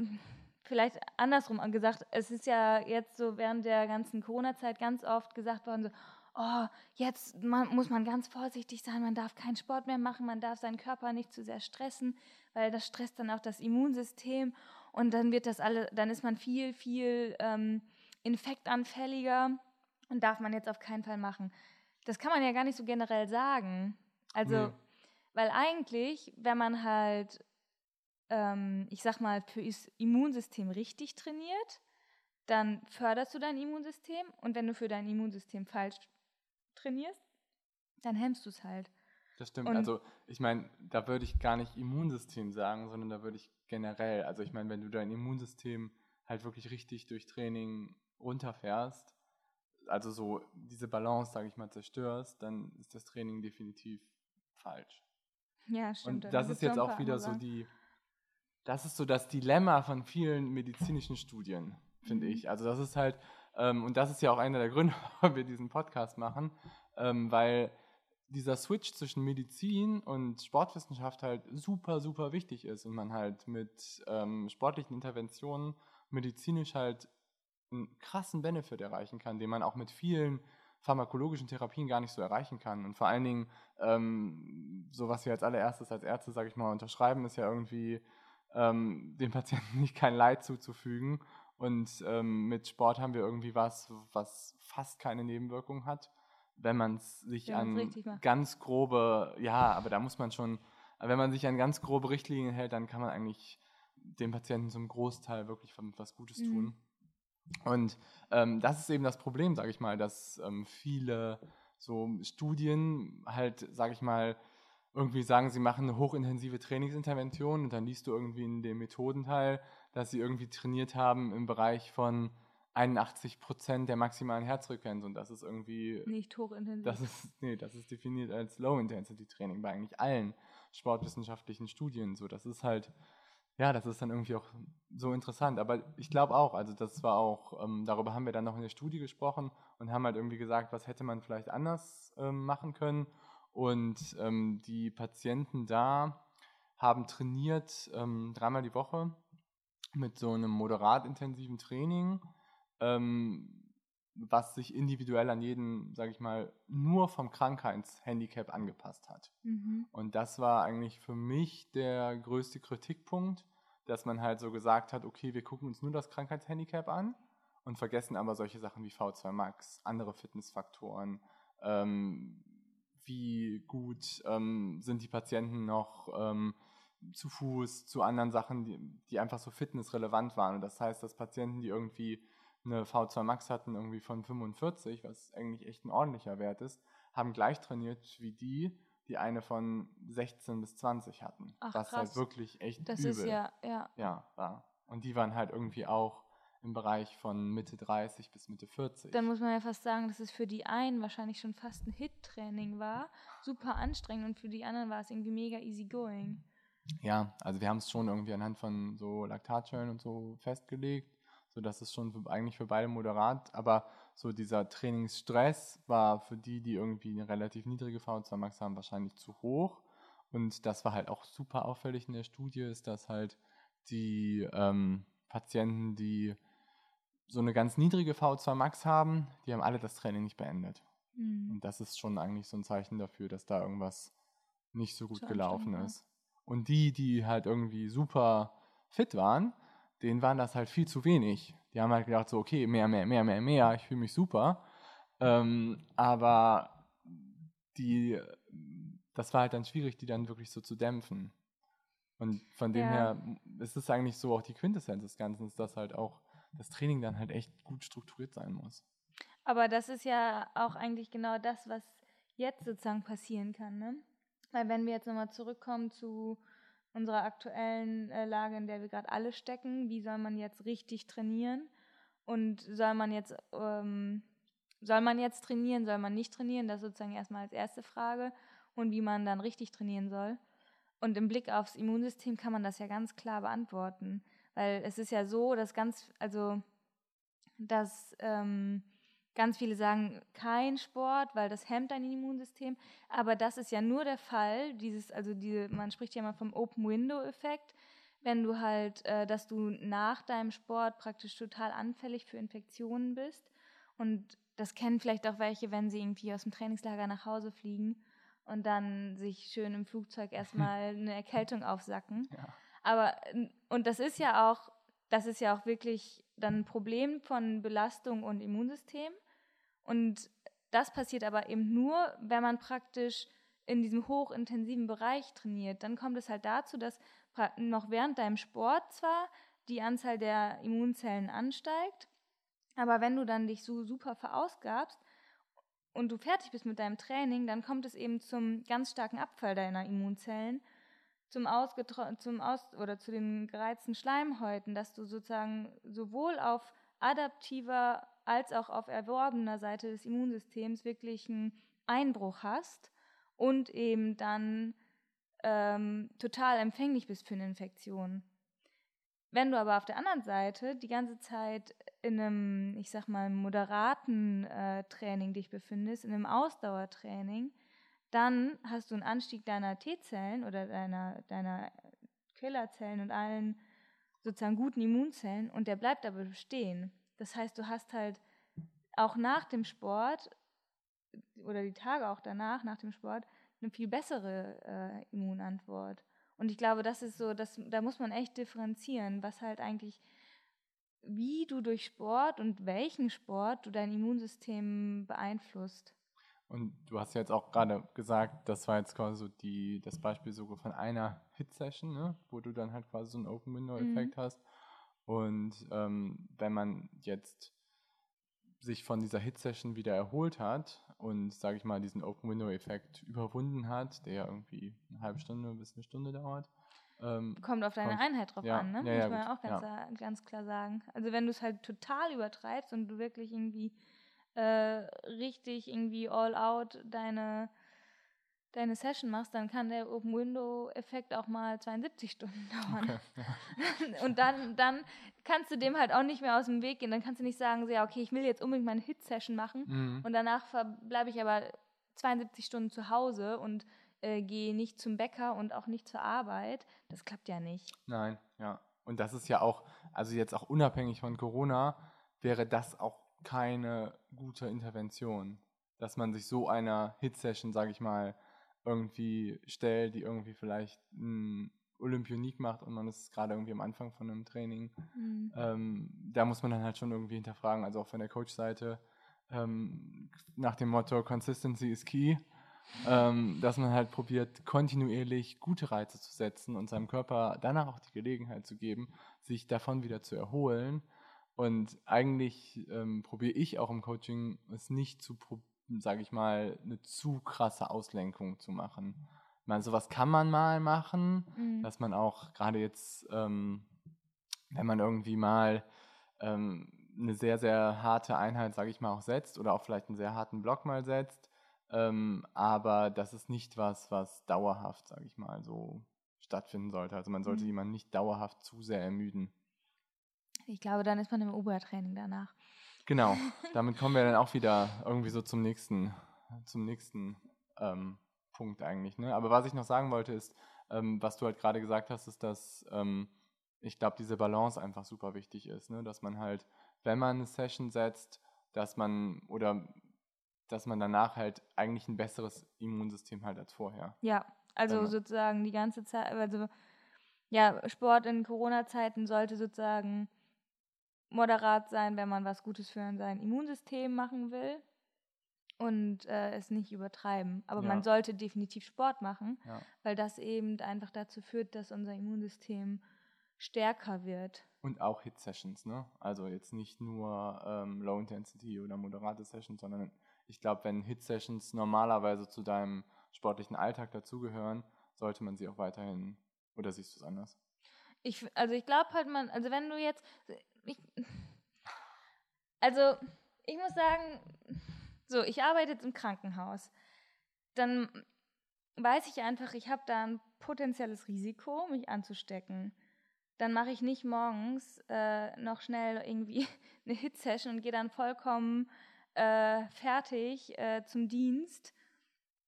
vielleicht andersrum gesagt, es ist ja jetzt so während der ganzen Corona-Zeit ganz oft gesagt worden, so, oh, jetzt man, muss man ganz vorsichtig sein, man darf keinen Sport mehr machen, man darf seinen Körper nicht zu sehr stressen, weil das stresst dann auch das Immunsystem und dann wird das alle, dann ist man viel, viel ähm, infektanfälliger und darf man jetzt auf keinen Fall machen. Das kann man ja gar nicht so generell sagen. Also, nee. weil eigentlich, wenn man halt, ähm, ich sag mal, fürs Immunsystem richtig trainiert, dann förderst du dein Immunsystem und wenn du für dein Immunsystem falsch trainierst, dann hemmst du es halt. Das stimmt. Und also ich meine, da würde ich gar nicht Immunsystem sagen, sondern da würde ich generell, also ich meine, wenn du dein Immunsystem halt wirklich richtig durch Training runterfährst, also so diese Balance, sage ich mal, zerstörst, dann ist das Training definitiv falsch. Ja, stimmt. Und das ist jetzt auch wieder so die, das ist so das Dilemma von vielen medizinischen Studien, finde mhm. ich. Also das ist halt, und das ist ja auch einer der Gründe, *laughs* warum wir diesen Podcast machen, ähm, weil dieser Switch zwischen Medizin und Sportwissenschaft halt super, super wichtig ist und man halt mit ähm, sportlichen Interventionen medizinisch halt einen krassen Benefit erreichen kann, den man auch mit vielen pharmakologischen Therapien gar nicht so erreichen kann. Und vor allen Dingen, ähm, so was wir als allererstes als Ärzte, sage ich mal, unterschreiben, ist ja irgendwie, ähm, dem Patienten *laughs* nicht kein Leid zuzufügen und ähm, mit Sport haben wir irgendwie was, was fast keine Nebenwirkung hat, wenn man es sich ja, an ganz grobe, ja, aber da muss man schon, wenn man sich an ganz grobe Richtlinien hält, dann kann man eigentlich dem Patienten zum Großteil wirklich was Gutes mhm. tun. Und ähm, das ist eben das Problem, sage ich mal, dass ähm, viele so Studien halt, sage ich mal, irgendwie sagen, sie machen eine hochintensive Trainingsintervention und dann liest du irgendwie in dem Methodenteil, dass sie irgendwie trainiert haben im Bereich von 81 Prozent der maximalen Herzfrequenz und das ist irgendwie nicht hochintensiv. Das ist nee, das ist definiert als Low Intensity Training bei eigentlich allen sportwissenschaftlichen Studien so. Das ist halt ja, das ist dann irgendwie auch so interessant. Aber ich glaube auch, also das war auch, ähm, darüber haben wir dann noch in der Studie gesprochen und haben halt irgendwie gesagt, was hätte man vielleicht anders ähm, machen können. Und ähm, die Patienten da haben trainiert ähm, dreimal die Woche mit so einem moderat intensiven Training. Ähm, was sich individuell an jeden, sage ich mal, nur vom Krankheitshandicap angepasst hat. Mhm. Und das war eigentlich für mich der größte Kritikpunkt, dass man halt so gesagt hat, okay, wir gucken uns nur das Krankheitshandicap an und vergessen aber solche Sachen wie V2 Max, andere Fitnessfaktoren, ähm, wie gut ähm, sind die Patienten noch ähm, zu Fuß, zu anderen Sachen, die, die einfach so fitnessrelevant waren. Und das heißt, dass Patienten, die irgendwie eine V2 Max hatten, irgendwie von 45, was eigentlich echt ein ordentlicher Wert ist, haben gleich trainiert wie die, die eine von 16 bis 20 hatten. Ach, was krass. halt wirklich echt Das übel ist ja, ja. ja, war. Und die waren halt irgendwie auch im Bereich von Mitte 30 bis Mitte 40. Dann muss man ja fast sagen, dass es für die einen wahrscheinlich schon fast ein Hit-Training war. Super anstrengend und für die anderen war es irgendwie mega easy going. Ja, also wir haben es schon irgendwie anhand von so Laktatschalen und so festgelegt, sodass es schon für, eigentlich für beide moderat, aber so dieser Trainingsstress war für die, die irgendwie eine relativ niedrige V2 Max haben, wahrscheinlich zu hoch. Und das war halt auch super auffällig in der Studie, ist, dass halt die ähm, Patienten, die so eine ganz niedrige V2 Max haben, die haben alle das Training nicht beendet. Mhm. Und das ist schon eigentlich so ein Zeichen dafür, dass da irgendwas nicht so gut Zu gelaufen ist. Und die, die halt irgendwie super fit waren, denen waren das halt viel zu wenig. Die haben halt gedacht so, okay, mehr, mehr, mehr, mehr, mehr, ich fühle mich super. Ähm, aber die, das war halt dann schwierig, die dann wirklich so zu dämpfen. Und von dem Ja. her ist es eigentlich so auch die Quintessenz des Ganzen, dass halt auch das Training dann halt echt gut strukturiert sein muss. Aber das ist ja auch eigentlich genau das, was jetzt sozusagen passieren kann. Ne? Weil wenn wir jetzt nochmal zurückkommen zu unserer aktuellen äh, Lage, in der wir gerade alle stecken, wie soll man jetzt richtig trainieren? Und soll man jetzt, ähm, soll man jetzt trainieren, soll man nicht trainieren? Das sozusagen erstmal als erste Frage. Und wie man dann richtig trainieren soll. Und im Blick aufs Immunsystem kann man das ja ganz klar beantworten. Weil es ist ja so, dass ganz, also, dass ähm, ganz viele sagen, kein Sport, weil das hemmt dein Immunsystem. Aber das ist ja nur der Fall, dieses, also diese, man spricht ja mal vom Open-Window-Effekt, wenn du halt, äh, dass du nach deinem Sport praktisch total anfällig für Infektionen bist. Und das kennen vielleicht auch welche, wenn sie irgendwie aus dem Trainingslager nach Hause fliegen und dann sich schön im Flugzeug *laughs* erstmal eine Erkältung aufsacken. Ja. Aber, und das ist ja auch, das ist ja auch wirklich dann ein Problem von Belastung und Immunsystem. Und das passiert aber eben nur, wenn man praktisch in diesem hochintensiven Bereich trainiert. Dann kommt es halt dazu, dass noch während deinem Sport zwar die Anzahl der Immunzellen ansteigt, aber wenn du dann dich so super verausgabst und du fertig bist mit deinem Training, dann kommt es eben zum ganz starken Abfall deiner Immunzellen, zum, Ausgetro zum Aus oder zu den gereizten Schleimhäuten, dass du sozusagen sowohl auf adaptiver als auch auf erworbener Seite des Immunsystems wirklich einen Einbruch hast und eben dann ähm, total empfänglich bist für eine Infektion. Wenn du aber auf der anderen Seite die ganze Zeit in einem, ich sag mal, moderaten äh, Training dich befindest, in einem Ausdauertraining, dann hast du einen Anstieg deiner T-Zellen oder deiner, deiner Killerzellen und allen sozusagen guten Immunzellen und der bleibt aber bestehen. Das heißt, du hast halt auch nach dem Sport oder die Tage auch danach, nach dem Sport, eine viel bessere äh, Immunantwort. Und ich glaube, das ist so, das, da muss man echt differenzieren, was halt eigentlich, wie du durch Sport und welchen Sport du dein Immunsystem beeinflusst. Und du hast ja jetzt auch gerade gesagt, das war jetzt quasi so die, das Beispiel sogar von einer Hit-Session, ne? wo du dann halt quasi so einen Open-Window-Effekt hast. Und ähm, wenn man jetzt sich von dieser Hit-Session wieder erholt hat und, sage ich mal, diesen Open-Window-Effekt überwunden hat, der irgendwie eine halbe Stunde bis eine Stunde dauert, ähm, Kommt auf deine Kommt- Einheit drauf ja, an, ne? ja, muss ja, man ja gut, auch ganz, ja. ganz klar sagen. Also wenn du es halt total übertreibst und du wirklich irgendwie äh, richtig irgendwie all out deine, deine Session machst, dann kann der Open-Window-Effekt auch mal 72 Stunden *laughs* dauern. okay. *laughs* Und dann, dann kannst du dem halt auch nicht mehr aus dem Weg gehen. Dann kannst du nicht sagen, so, ja, okay, ich will jetzt unbedingt meine Hit-Session machen Mhm. und danach bleibe ich aber 72 Stunden zu Hause und äh, gehe nicht zum Bäcker und auch nicht zur Arbeit. Das klappt ja nicht. Nein, ja. Und das ist ja auch, also jetzt auch unabhängig von Corona, wäre das auch keine gute Intervention, dass man sich so einer Hit-Session, sage ich mal, irgendwie stellt, die irgendwie vielleicht ein Olympionik macht und man ist gerade irgendwie am Anfang von einem Training. Mhm. Ähm, da muss man dann halt schon irgendwie hinterfragen, also auch von der Coach-Seite, ähm, nach dem Motto Consistency is key, ähm, dass man halt probiert, kontinuierlich gute Reize zu setzen und seinem Körper danach auch die Gelegenheit zu geben, sich davon wieder zu erholen. Und eigentlich ähm, probiere ich auch im Coaching es nicht zu, sage ich mal, eine zu krasse Auslenkung zu machen. Ich meine, sowas kann man mal machen, mhm. dass man auch gerade jetzt, ähm, wenn man irgendwie mal ähm, eine sehr, sehr harte Einheit, sage ich mal, auch setzt oder auch vielleicht einen sehr harten Block mal setzt. Ähm, aber das ist nicht was, was dauerhaft, sage ich mal, so stattfinden sollte. Also man sollte mhm. jemanden nicht dauerhaft zu sehr ermüden. Ich glaube, dann ist man im Obertraining danach. Genau, *laughs* damit kommen wir dann auch wieder irgendwie so zum nächsten, zum nächsten ähm, Punkt eigentlich. Ne? Aber was ich noch sagen wollte ist, ähm, was du halt gerade gesagt hast, ist, dass ähm, ich glaube, diese Balance einfach super wichtig ist, ne? dass man halt wenn man eine Session setzt, dass man oder dass man danach halt eigentlich ein besseres Immunsystem halt als vorher. Ja, also ja. sozusagen die ganze Zeit, also ja, Sport in Corona-Zeiten sollte sozusagen moderat sein, wenn man was Gutes für sein Immunsystem machen will und äh, es nicht übertreiben. Aber ja. man sollte definitiv Sport machen, ja. weil das eben einfach dazu führt, dass unser Immunsystem stärker wird. Und auch Hit-Sessions, ne? Also jetzt nicht nur ähm, Low-Intensity oder moderate Sessions, sondern ich glaube, wenn Hit-Sessions normalerweise zu deinem sportlichen Alltag dazugehören, sollte man sie auch weiterhin, oder siehst du es anders? Ich, also ich glaube halt, man, also wenn du jetzt, ich, also ich muss sagen, so, ich arbeite jetzt im Krankenhaus, dann weiß ich einfach, ich habe da ein potenzielles Risiko, mich anzustecken dann mache ich nicht morgens äh, noch schnell irgendwie *laughs* eine Hit-Session und gehe dann vollkommen äh, fertig äh, zum Dienst.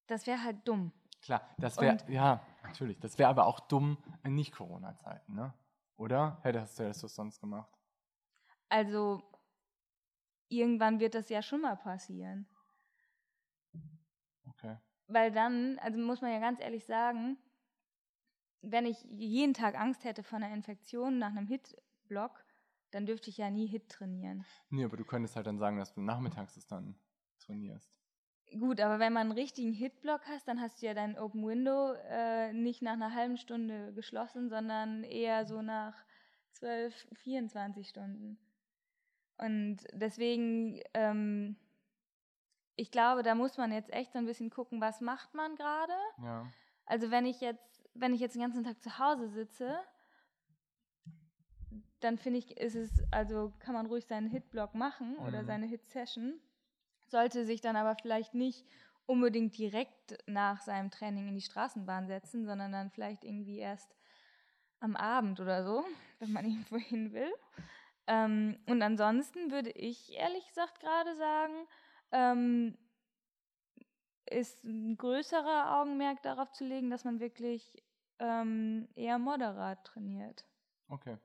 Das wäre halt dumm. Klar, das wäre, ja, natürlich. Das wäre aber auch dumm in Nicht-Corona-Zeiten, ne? Oder? Hättest du das sonst gemacht? Also, irgendwann wird das ja schon mal passieren. Okay. Weil dann, also muss man ja ganz ehrlich sagen, wenn ich jeden Tag Angst hätte vor einer Infektion nach einem Hit-Block, dann dürfte ich ja nie Hit trainieren. Nee, aber du könntest halt dann sagen, dass du nachmittags es dann trainierst. Gut, aber wenn man einen richtigen Hit-Block hast, dann hast du ja dein Open Window äh, nicht nach einer halben Stunde geschlossen, sondern eher so nach 12, 24 Stunden. Und deswegen, ähm, ich glaube, da muss man jetzt echt so ein bisschen gucken, was macht man gerade. Ja. Also wenn ich jetzt wenn ich jetzt den ganzen Tag zu Hause sitze, dann finde ich, ist es, also kann man ruhig seinen Hitblock machen oder mhm. seine Hit-Session, sollte sich dann aber vielleicht nicht unbedingt direkt nach seinem Training in die Straßenbahn setzen, sondern dann vielleicht irgendwie erst am Abend oder so, wenn man *laughs* irgendwo hin will. Ähm, und ansonsten würde ich ehrlich gesagt gerade sagen, ähm, ist ein größerer Augenmerk darauf zu legen, dass man wirklich ähm, eher moderat trainiert. Okay.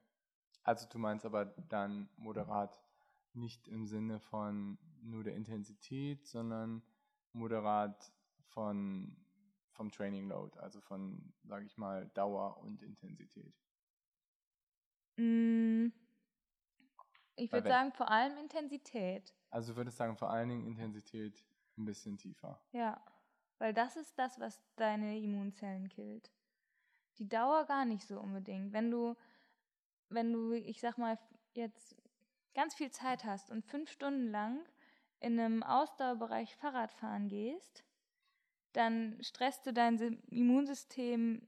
Also du meinst aber dann moderat nicht im Sinne von nur der Intensität, sondern moderat von vom Training Load, also von, sage ich mal, Dauer und Intensität. Mm, ich würde sagen, vor allem Intensität. Also du würdest sagen, vor allen Dingen Intensität ein bisschen tiefer. Ja, weil das ist das, was deine Immunzellen killt. Die Dauer gar nicht so unbedingt. Wenn du, wenn du, ich sag mal, jetzt ganz viel Zeit hast und fünf Stunden lang in einem Ausdauerbereich Fahrrad fahren gehst, dann stresst du dein Immunsystem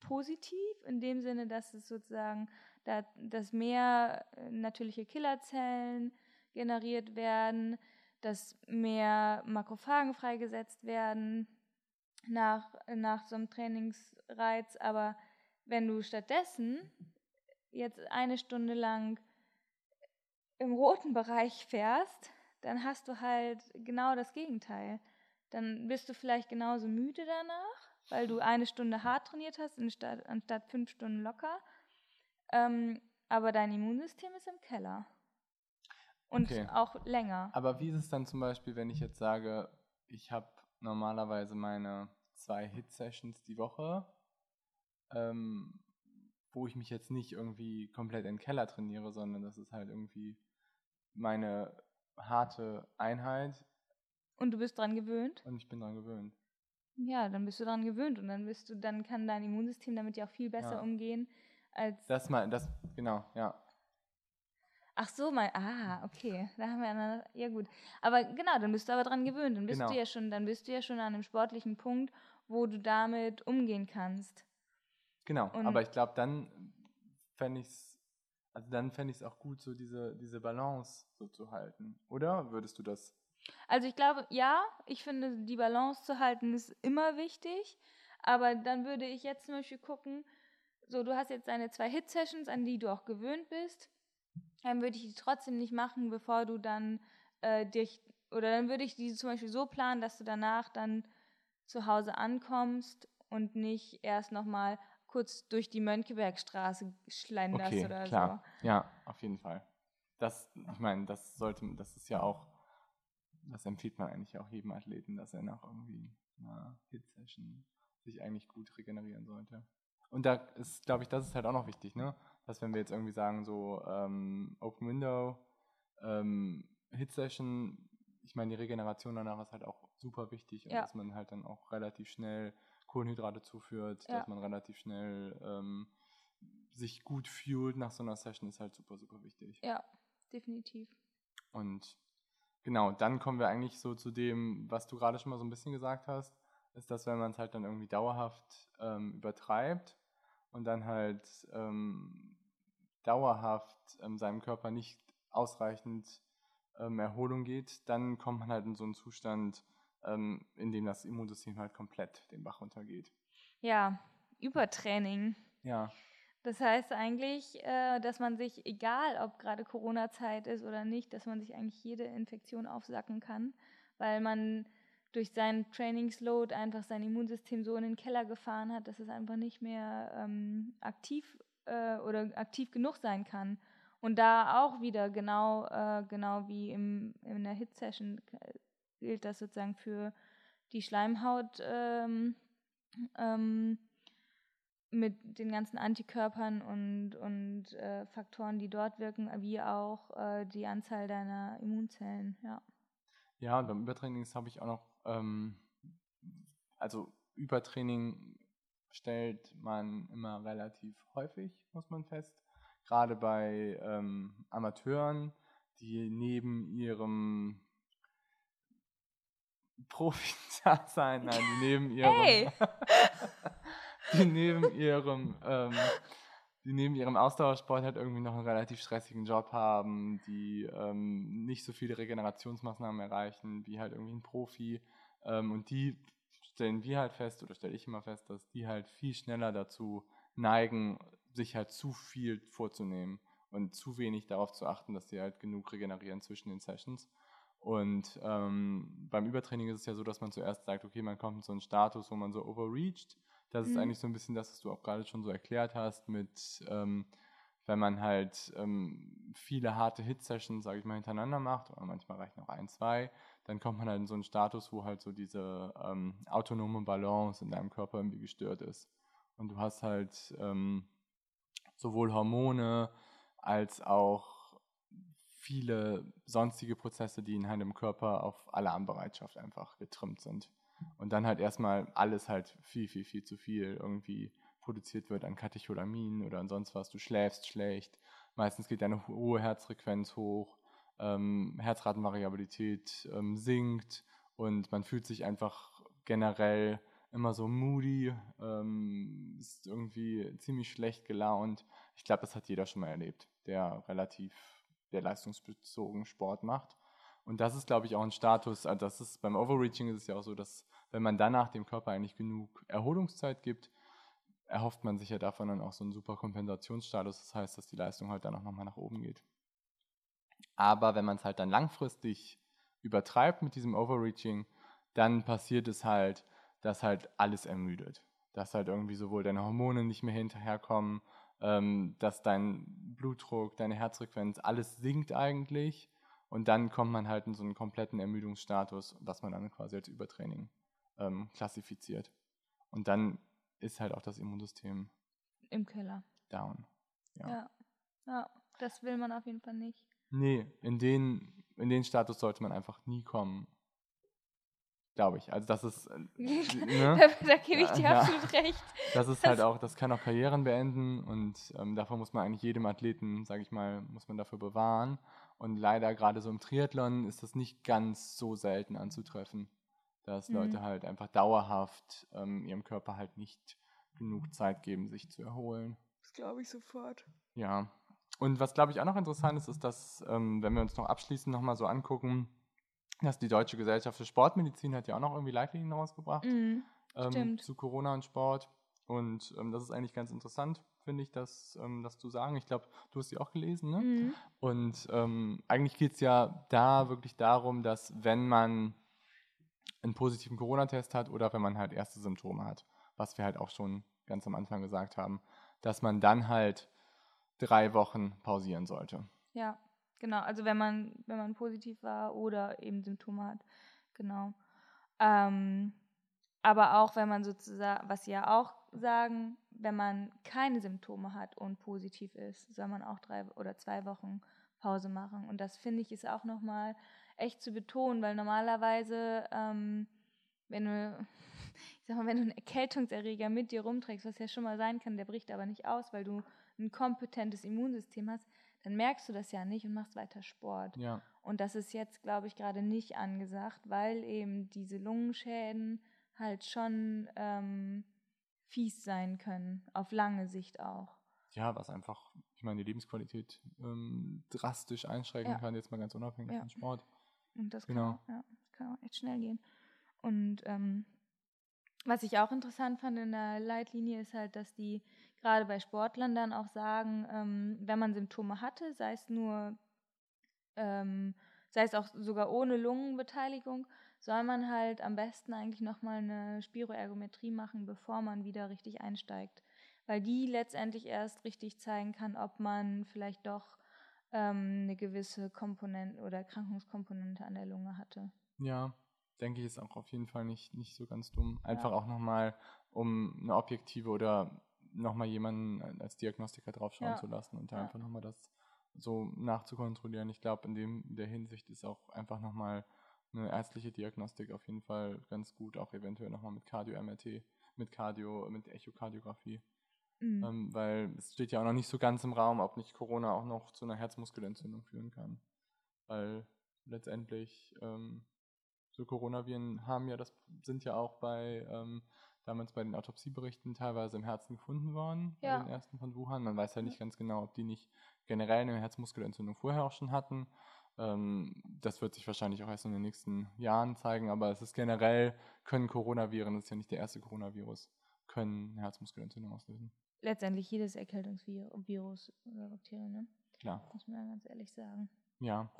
positiv, in dem Sinne, dass es sozusagen, dass mehr äh, natürliche Killerzellen generiert werden, dass mehr Makrophagen freigesetzt werden nach, nach so einem Trainingsreiz. Aber wenn du stattdessen jetzt eine Stunde lang im roten Bereich fährst, dann hast du halt genau das Gegenteil. Dann bist du vielleicht genauso müde danach, weil du eine Stunde hart trainiert hast, anstatt, anstatt fünf Stunden locker. Ähm, aber dein Immunsystem ist im Keller. Und okay. auch länger. Aber wie ist es dann zum Beispiel, wenn ich jetzt sage, ich habe normalerweise meine zwei Hit-Sessions die Woche, ähm, wo ich mich jetzt nicht irgendwie komplett in den Keller trainiere, sondern das ist halt irgendwie meine harte Einheit. Und du bist dran gewöhnt? Und ich bin dran gewöhnt. Ja, dann bist du dran gewöhnt und dann bist du, dann kann dein Immunsystem damit ja auch viel besser ja. umgehen als. Das mal, das, genau, ja. Ach so, mein, ah, okay, da haben wir eine, ja gut. Aber genau, dann bist du aber dran gewöhnt, dann bist genau. du ja schon, dann bist du ja schon an einem sportlichen Punkt, wo du damit umgehen kannst. Genau, und aber ich glaube, dann fände ich es, also dann fände ich es auch gut, so diese, diese Balance so zu halten. Oder würdest du das also ich glaube, ja, ich finde, die Balance zu halten ist immer wichtig. Aber dann würde ich jetzt zum Beispiel gucken, so du hast jetzt deine zwei Hit-Sessions, an die du auch gewöhnt bist. Dann würde ich die trotzdem nicht machen, bevor du dann äh, dich, oder dann würde ich die zum Beispiel so planen, dass du danach dann zu Hause ankommst und nicht erst nochmal kurz durch die Mönckebergstraße schlenderst okay, oder klar. so. Ja, auf jeden Fall. Das, ich meine, das sollte, das ist ja auch das empfiehlt man eigentlich auch jedem Athleten, dass er nach irgendwie einer Hit-Session sich eigentlich gut regenerieren sollte. Und da ist, glaube ich, das ist halt auch noch wichtig, ne? Dass wenn wir jetzt irgendwie sagen, so ähm, Open Window, ähm, Hit-Session, ich meine, die Regeneration danach ist halt auch super wichtig und ja. dass man halt dann auch relativ schnell Kohlenhydrate zuführt, ja. dass man relativ schnell ähm, sich gut fühlt nach so einer Session ist halt super, super wichtig. Ja, definitiv. Und Genau, dann kommen wir eigentlich so zu dem, was du gerade schon mal so ein bisschen gesagt hast, ist, dass wenn man es halt dann irgendwie dauerhaft ähm, übertreibt und dann halt ähm, dauerhaft ähm, seinem Körper nicht ausreichend ähm, Erholung geht, dann kommt man halt in so einen Zustand, ähm, in dem das Immunsystem halt komplett den Bach runtergeht. Ja, Übertraining. Ja. Das heißt eigentlich, äh, dass man sich, egal ob gerade Corona-Zeit ist oder nicht, dass man sich eigentlich jede Infektion aufsacken kann, weil man durch seinen Trainingsload einfach sein Immunsystem so in den Keller gefahren hat, dass es einfach nicht mehr ähm, aktiv äh, oder aktiv genug sein kann. Und da auch wieder genau, äh, genau wie im, in der Hit-Session gilt das sozusagen für die Schleimhaut. Ähm, ähm, mit den ganzen Antikörpern und, und äh, Faktoren, die dort wirken, wie auch äh, die Anzahl deiner Immunzellen, ja. Ja, und beim Übertraining habe ich auch noch, ähm, also Übertraining stellt man immer relativ häufig, muss man fest. Gerade bei ähm, Amateuren, die neben ihrem *laughs* Profi-Dasein, nein, die neben ihrem hey. *laughs* die neben ihrem, ähm, die neben ihrem Ausdauersport halt irgendwie noch einen relativ stressigen Job haben, die ähm, nicht so viele Regenerationsmaßnahmen erreichen wie halt irgendwie ein Profi. Ähm, und die stellen wir halt fest, oder stelle ich immer fest, dass die halt viel schneller dazu neigen, sich halt zu viel vorzunehmen und zu wenig darauf zu achten, dass sie halt genug regenerieren zwischen den Sessions. Und ähm, beim Übertraining ist es ja so, dass man zuerst sagt, okay, man kommt in so einen Status, wo man so overreached das mhm. ist eigentlich so ein bisschen das, was du auch gerade schon so erklärt hast, mit ähm, wenn man halt ähm, viele harte Hit-Sessions, sage ich mal, hintereinander macht, oder manchmal reichen auch ein, zwei, dann kommt man halt in so einen Status, wo halt so diese ähm, autonome Balance in deinem Körper irgendwie gestört ist. Und du hast halt ähm, sowohl Hormone als auch viele sonstige Prozesse, die in deinem Körper auf Alarmbereitschaft einfach getrimmt sind und dann halt erstmal alles halt viel, viel, viel zu viel irgendwie produziert wird an Katecholamin oder an sonst was. Du schläfst schlecht, meistens geht deine hohe Herzfrequenz hoch, ähm, Herzratenvariabilität ähm, sinkt und man fühlt sich einfach generell immer so moody, ähm, ist irgendwie ziemlich schlecht gelaunt. Ich glaube, das hat jeder schon mal erlebt, der relativ, der leistungsbezogen Sport macht. Und das ist, glaube ich, auch ein Status, also das ist beim Overreaching ist es ja auch so, dass wenn man danach dem Körper eigentlich genug Erholungszeit gibt, erhofft man sich ja davon dann auch so einen super Kompensationsstatus. Das heißt, dass die Leistung halt dann auch nochmal nach oben geht. Aber wenn man es halt dann langfristig übertreibt mit diesem Overreaching, dann passiert es halt, dass halt alles ermüdet. Dass halt irgendwie sowohl deine Hormone nicht mehr hinterherkommen, ähm, dass dein Blutdruck, deine Herzfrequenz, alles sinkt eigentlich Und dann kommt man halt in so einen kompletten Ermüdungsstatus, was man dann quasi als Übertraining ähm, klassifiziert. Und dann ist halt auch das Immunsystem im Keller. Down. Ja. ja. ja. das will man auf jeden Fall nicht. Nee, in den, in den Status sollte man einfach nie kommen. Glaube ich. Also das ist. Äh, *laughs* ne? da, da gebe ich dir ja, absolut recht. Das ist halt auch, das kann auch Karrieren beenden und ähm, davor muss man eigentlich jedem Athleten, sage ich mal, muss man dafür bewahren. Und leider gerade so im Triathlon ist das nicht ganz so selten anzutreffen, dass mhm. Leute halt einfach dauerhaft ähm, ihrem Körper halt nicht genug Zeit geben, sich zu erholen. Das glaube ich sofort. Ja. Und was glaube ich auch noch interessant ist, ist, dass, ähm, wenn wir uns noch abschließend nochmal so angucken, dass die Deutsche Gesellschaft für Sportmedizin hat ja auch noch irgendwie Leitlinien rausgebracht mhm, ähm, zu Corona und Sport. Und ähm, das ist eigentlich ganz interessant, finde ich, das, ähm, das zu sagen. Ich glaube, du hast die auch gelesen, ne? Mhm. Und ähm, eigentlich geht es ja da wirklich darum, dass wenn man einen positiven Corona-Test hat oder wenn man halt erste Symptome hat, was wir halt auch schon ganz am Anfang gesagt haben, dass man dann halt drei Wochen pausieren sollte. Ja. Genau, also wenn man, wenn man positiv war oder eben Symptome hat. Genau. Ähm, aber auch wenn man sozusagen, was sie ja auch sagen, wenn man keine Symptome hat und positiv ist, soll man auch drei oder zwei Wochen Pause machen. Und das finde ich ist auch nochmal echt zu betonen, weil normalerweise, ähm, wenn du, *laughs* ich sag mal, wenn du einen Erkältungserreger mit dir rumträgst, was ja schon mal sein kann, der bricht aber nicht aus, weil du ein kompetentes Immunsystem hast, dann merkst du das ja nicht und machst weiter Sport. Ja. Und das ist jetzt, glaube ich, gerade nicht angesagt, weil eben diese Lungenschäden halt schon ähm, fies sein können, auf lange Sicht auch. Ja, was einfach, ich meine, die Lebensqualität ähm, drastisch einschränken ja. kann, jetzt mal ganz unabhängig ja. von Sport. Und das genau. kann, ja, kann auch echt schnell gehen. Und ähm, was ich auch interessant fand in der Leitlinie ist halt, dass die gerade bei Sportlern dann auch sagen, ähm, wenn man Symptome hatte, sei es nur, ähm, sei es auch sogar ohne Lungenbeteiligung, soll man halt am besten eigentlich nochmal eine Spiroergometrie machen, bevor man wieder richtig einsteigt. Weil die letztendlich erst richtig zeigen kann, ob man vielleicht doch ähm, eine gewisse Komponente oder Erkrankungskomponente an der Lunge hatte. Ja, denke ich, ist auch auf jeden Fall nicht, nicht so ganz dumm. Einfach ja. auch nochmal, um eine objektive oder nochmal jemanden als Diagnostiker draufschauen ja. zu lassen und da ja. einfach nochmal das so nachzukontrollieren. Ich glaube, in, dem, in der Hinsicht ist auch einfach nochmal eine ärztliche Diagnostik auf jeden Fall ganz gut, auch eventuell nochmal mit Cardio-MRT, mit Cardio, mit Echokardiographie. Mhm. Ähm, weil es steht ja auch noch nicht so ganz im Raum, ob nicht Corona auch noch zu einer Herzmuskelentzündung führen kann. Weil letztendlich ähm, so Coronaviren haben ja, das sind ja auch bei ähm, damals bei den Autopsieberichten teilweise im Herzen gefunden worden, ja. bei den ersten von Wuhan. Man weiß ja nicht ganz genau, ob die nicht generell eine Herzmuskelentzündung vorher auch schon hatten. Ähm, das wird sich wahrscheinlich auch erst in den nächsten Jahren zeigen, aber es ist generell, können Coronaviren, das ist ja nicht der erste Coronavirus, können Herzmuskelentzündung auslösen. Letztendlich jedes Erkältungsvirus oder Bakterien, ne? Klar. Muss man ganz ehrlich sagen. Ja.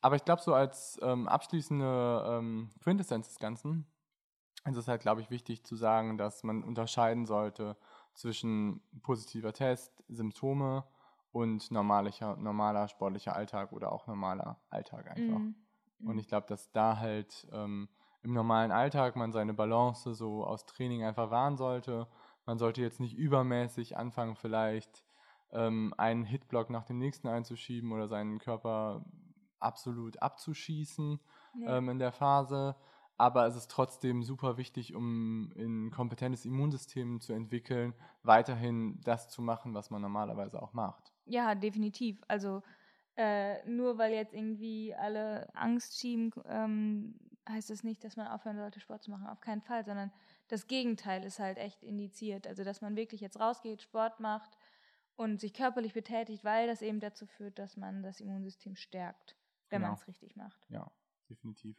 Aber ich glaube, so als ähm, abschließende ähm, Quintessenz des Ganzen es ist halt, glaube ich, wichtig zu sagen, dass man unterscheiden sollte zwischen positiver Test, Symptome und normaler, normaler sportlicher Alltag oder auch normaler Alltag einfach. Mhm. Und mhm. ich glaube, dass da halt ähm, im normalen Alltag man seine Balance so aus Training einfach wahren sollte. Man sollte jetzt nicht übermäßig anfangen, vielleicht ähm, einen Hitblock nach dem nächsten einzuschieben oder seinen Körper absolut abzuschießen nee. ähm, in der Phase, aber es ist trotzdem super wichtig, um ein kompetentes Immunsystem zu entwickeln, weiterhin das zu machen, was man normalerweise auch macht. Ja, definitiv. Also äh, nur weil jetzt irgendwie alle Angst schieben, ähm, heißt das nicht, dass man aufhören sollte, Sport zu machen. Auf keinen Fall, sondern das Gegenteil ist halt echt indiziert. Also dass man wirklich jetzt rausgeht, Sport macht und sich körperlich betätigt, weil das eben dazu führt, dass man das Immunsystem stärkt, wenn genau. man es richtig macht. Ja, definitiv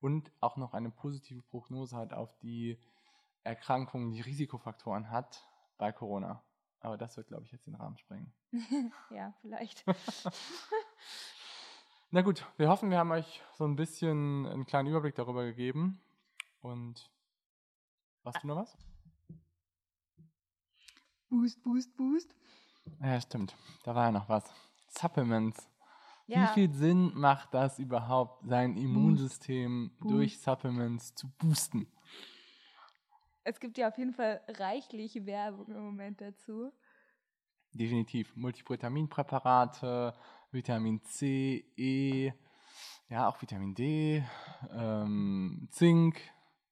und auch noch eine positive Prognose hat auf die Erkrankungen, die Risikofaktoren hat bei Corona. Aber das wird, glaube ich, jetzt den Rahmen sprengen. *laughs* ja, vielleicht. *laughs* Na gut, wir hoffen, wir haben euch so ein bisschen einen kleinen Überblick darüber gegeben. Und hast du noch was? Boost, Boost, Boost. Ja, stimmt. Da war ja noch was. Supplements. Wie Ja. viel Sinn macht das überhaupt, sein Immunsystem Boost. durch Supplements zu boosten? Es gibt ja auf jeden Fall reichlich Werbung im Moment dazu. Definitiv. Multivitaminpräparate, Vitamin C, E, ja, auch Vitamin D, ähm, Zink,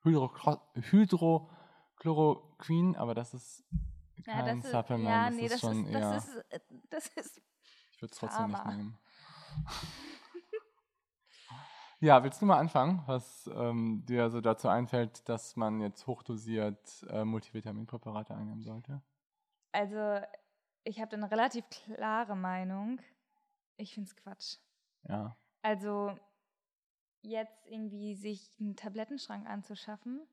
Hydro Hydrochloroquin, aber das ist Ja, kein das ist, Supplement. ja, das nee, ist das schon ist, eher. das ist, das ist, ich würde es trotzdem nicht nehmen. *laughs* ja, willst du mal anfangen, was ähm, dir so dazu einfällt, dass man jetzt hochdosiert äh, Multivitaminpräparate einnehmen sollte? also ich habe da eine relativ klare Meinung. Ich finde es Quatsch. Ja. Also jetzt irgendwie sich einen Tablettenschrank anzuschaffen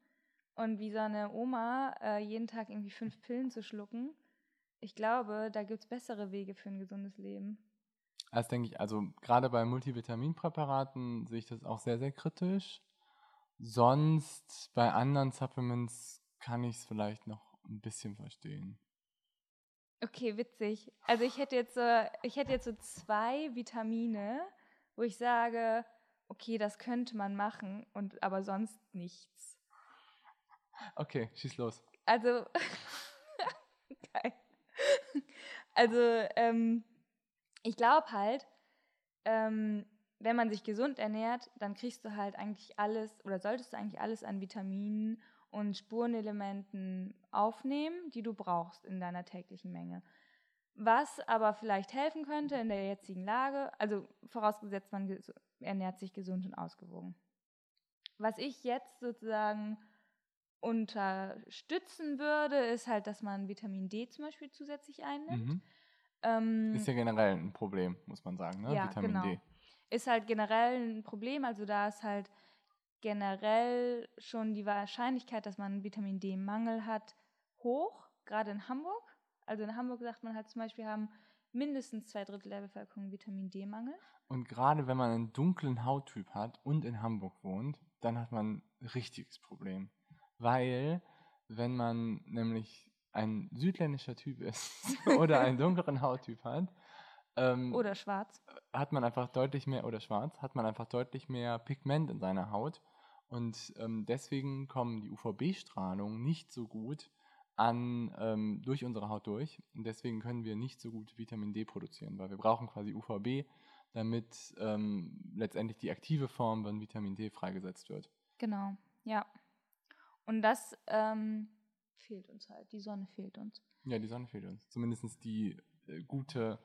und wie so eine Oma äh, jeden Tag irgendwie fünf Pillen zu schlucken. Ich glaube, da gibt es bessere Wege für ein gesundes Leben. Das denke ich, also gerade bei Multivitaminpräparaten sehe ich das auch sehr, sehr kritisch. Sonst bei anderen Supplements kann ich es vielleicht noch ein bisschen verstehen. Okay, witzig. Also ich hätte jetzt so, ich hätte jetzt so zwei Vitamine, wo ich sage, okay, das könnte man machen und aber sonst nichts. Okay, schieß los. Also, *laughs* geil. Also, ähm, ich glaube halt, ähm, wenn man sich gesund ernährt, dann kriegst du halt eigentlich alles oder solltest du eigentlich alles an Vitaminen und Spurenelementen aufnehmen, die du brauchst in deiner täglichen Menge. Was aber vielleicht helfen könnte in der jetzigen Lage, also vorausgesetzt, man ernährt sich gesund und ausgewogen. Was ich jetzt sozusagen unterstützen würde, ist halt, dass man Vitamin D zum Beispiel zusätzlich einnimmt. Mhm. Ähm, Ist ja generell ein Problem, muss man sagen, ne? Ja, Vitamin genau. D. ist halt generell ein Problem. Also da ist halt generell schon die Wahrscheinlichkeit, dass man einen Vitamin D-Mangel hat, hoch, gerade in Hamburg. Also in Hamburg sagt man halt zum Beispiel, haben mindestens zwei Drittel der Bevölkerung Vitamin D-Mangel. Und gerade wenn man einen dunklen Hauttyp hat und in Hamburg wohnt, dann hat man ein richtiges Problem. Weil, wenn man nämlich ein südländischer Typ ist *laughs* oder einen dunkleren Hauttyp hat, ähm, Oder schwarz. hat man einfach deutlich mehr, oder schwarz, hat man einfach deutlich mehr Pigment in seiner Haut. Und ähm, deswegen kommen die UVB-Strahlungen nicht so gut an, ähm, durch unsere Haut durch. Und deswegen können wir nicht so gut Vitamin D produzieren, weil wir brauchen quasi UVB, damit ähm, letztendlich die aktive Form von Vitamin D freigesetzt wird. Genau, ja. Und das ähm, fehlt uns halt. Die Sonne fehlt uns. Ja, die Sonne fehlt uns. Zumindest die äh, gute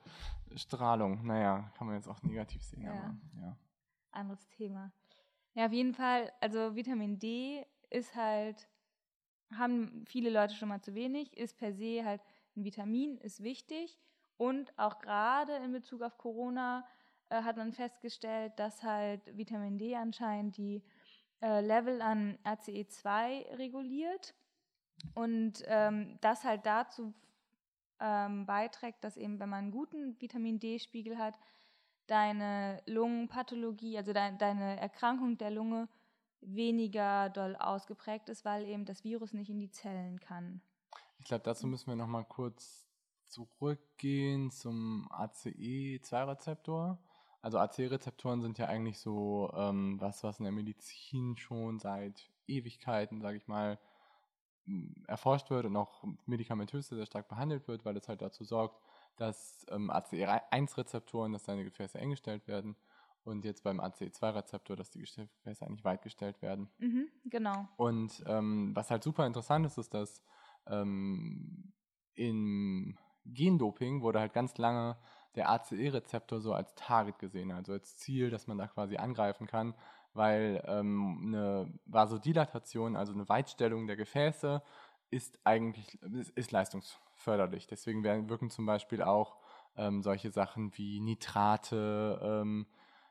Strahlung. Naja, kann man jetzt auch negativ sehen, Ja. aber ja. anderes Thema. Ja, auf jeden Fall, also Vitamin D ist halt, haben viele Leute schon mal zu wenig, ist per se halt ein Vitamin, ist wichtig. Und auch gerade in Bezug auf Corona äh, hat man festgestellt, dass halt Vitamin D anscheinend die äh, Level an ACE2 reguliert. Und ähm, das halt dazu ähm, beiträgt, dass eben, wenn man einen guten Vitamin D-Spiegel hat, deine Lungenpathologie, also dein, deine Erkrankung der Lunge weniger doll ausgeprägt ist, weil eben das Virus nicht in die Zellen kann. Ich glaube, dazu müssen wir nochmal kurz zurückgehen zum ACE2-Rezeptor. Also ACE-Rezeptoren sind ja eigentlich so ähm, was, was in der Medizin schon seit Ewigkeiten, sage ich mal, erforscht wird und auch medikamentös sehr stark behandelt wird, weil es halt dazu sorgt, dass ähm, ACE1-Rezeptoren, dass deine Gefäße eng gestellt werden und jetzt beim ACE2-Rezeptor, dass die Gefäße eigentlich weit gestellt werden. Mhm, genau. Und ähm, was halt super interessant ist, ist, dass ähm, im Gendoping wurde halt ganz lange der ACE-Rezeptor so als Target gesehen, also als Ziel, dass man da quasi angreifen kann, weil ähm, eine Vasodilatation, also eine Weitstellung der Gefäße, ist eigentlich ist, ist leistungsförderlich. Deswegen werden, wirken zum Beispiel auch ähm, solche Sachen wie Nitrate, ähm,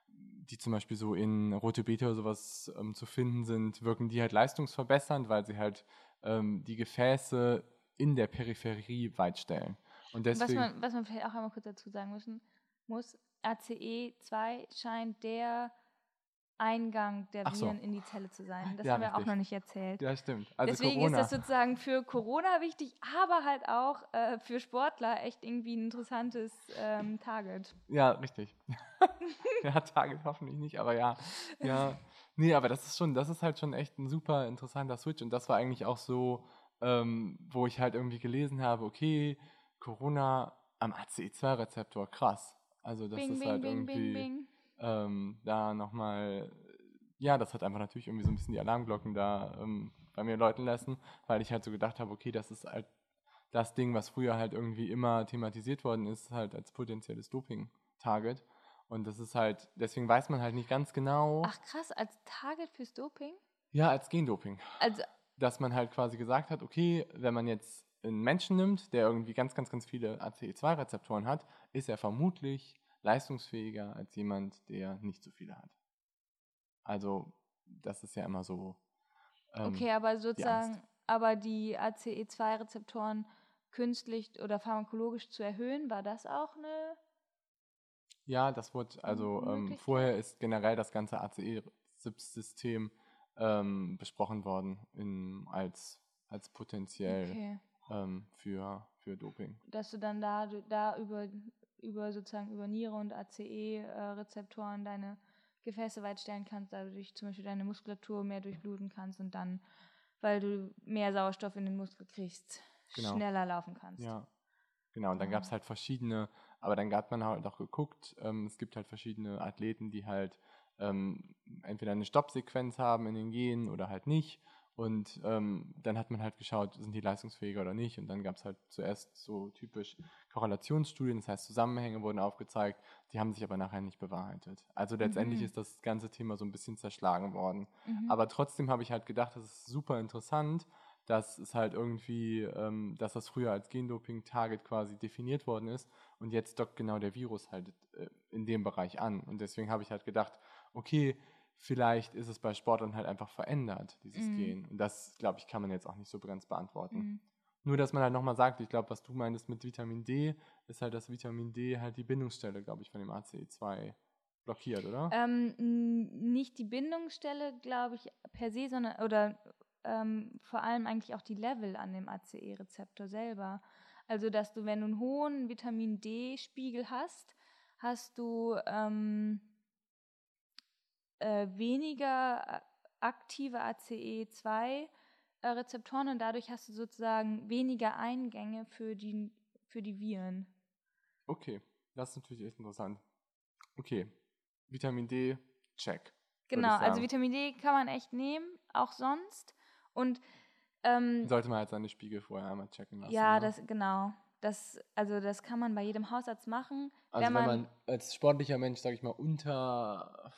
die zum Beispiel so in rote Beete oder sowas ähm, zu finden sind, wirken die halt leistungsverbessernd, weil sie halt ähm, die Gefäße in der Peripherie weitstellen. Und Was deswegen, man, was man vielleicht auch einmal kurz dazu sagen müssen muss, ACE2 scheint der Eingang der Ach so. Viren in die Zelle zu sein. Das Ja, haben wir auch noch nicht erzählt. Ja, stimmt. Also Deswegen Corona. ist das sozusagen für Corona wichtig, aber halt auch äh, für Sportler echt irgendwie ein interessantes ähm, Target. Ja, richtig. *laughs* ja, Target hoffentlich nicht, aber ja. Ja. Nee, aber das ist schon, das ist halt schon echt ein super interessanter Switch. Und das war eigentlich auch so, ähm, wo ich halt irgendwie gelesen habe, okay, Corona am ACE2-Rezeptor, krass. Also das bing, ist bing, halt bing, irgendwie. Ähm, da nochmal, ja, das hat einfach natürlich irgendwie so ein bisschen die Alarmglocken da ähm, bei mir läuten lassen, weil ich halt so gedacht habe, okay, das ist halt das Ding, was früher halt irgendwie immer thematisiert worden ist, halt als potenzielles Doping-Target. Und das ist halt, deswegen weiß man halt nicht ganz genau, Ach krass, als Target fürs Doping? ja, als Gendoping. Also, Dass man halt quasi gesagt hat, okay, wenn man jetzt einen Menschen nimmt, der irgendwie ganz, ganz, ganz viele ACE2-Rezeptoren hat, ist er vermutlich leistungsfähiger als jemand, der nicht so viele hat. Also, das ist ja immer so. ähm, okay, aber sozusagen, Angst. aber die ACE2-Rezeptoren künstlich oder pharmakologisch zu erhöhen, war das auch eine. Ja, das wurde, also ähm, vorher ist generell das ganze ACE-System ähm, besprochen worden in, als, als potenziell Okay. ähm, für, für Doping. Dass du dann da, da über, über sozusagen über Niere und ACE-Rezeptoren deine Gefäße weit stellen kannst, dadurch zum Beispiel deine Muskulatur mehr durchbluten kannst und dann, weil du mehr Sauerstoff in den Muskel kriegst, Genau. schneller laufen kannst. Ja, genau. Und dann gab es halt verschiedene, aber dann hat man halt auch geguckt, ähm, es gibt halt verschiedene Athleten, die halt ähm, entweder eine Stoppsequenz haben in den Genen oder halt nicht. Und ähm, dann hat man halt geschaut, sind die leistungsfähiger oder nicht. Und dann gab es halt zuerst so typisch Korrelationsstudien, das heißt Zusammenhänge wurden aufgezeigt, die haben sich aber nachher nicht bewahrheitet. Also letztendlich Mhm. ist das ganze Thema so ein bisschen zerschlagen worden. Mhm. Aber trotzdem habe ich halt gedacht, das ist super interessant, dass es halt irgendwie, ähm, dass das früher als Gendoping-Target quasi definiert worden ist und jetzt dockt genau der Virus halt äh, in dem Bereich an. Und deswegen habe ich halt gedacht, okay, vielleicht ist es bei Sportlern halt einfach verändert, dieses Mhm. Gen. Und das, glaube ich, kann man jetzt auch nicht so begrenzt beantworten. Mhm. Nur, dass man halt nochmal sagt, ich glaube, was du meintest mit Vitamin D, ist halt, dass Vitamin D halt die Bindungsstelle, glaube ich, von dem ACE2 blockiert, oder? Ähm, nicht die Bindungsstelle, glaube ich, per se, sondern oder ähm, vor allem eigentlich auch die Level an dem ACE-Rezeptor selber. Also, dass du, wenn du einen hohen Vitamin D-Spiegel hast, hast du ähm, äh, weniger äh, aktive ACE2-Rezeptoren und dadurch hast du sozusagen weniger Eingänge für die, für die Viren. Okay, das ist natürlich echt interessant. Okay, Vitamin D, check. Genau, also. Vitamin D kann man echt nehmen, auch sonst. Und ähm, Sollte man halt seine Spiegel vorher einmal checken lassen. ja, ne? das genau. Das, also das kann man bei jedem Hausarzt machen. Also wenn wenn man, man- als sportlicher Mensch, sage ich mal, unter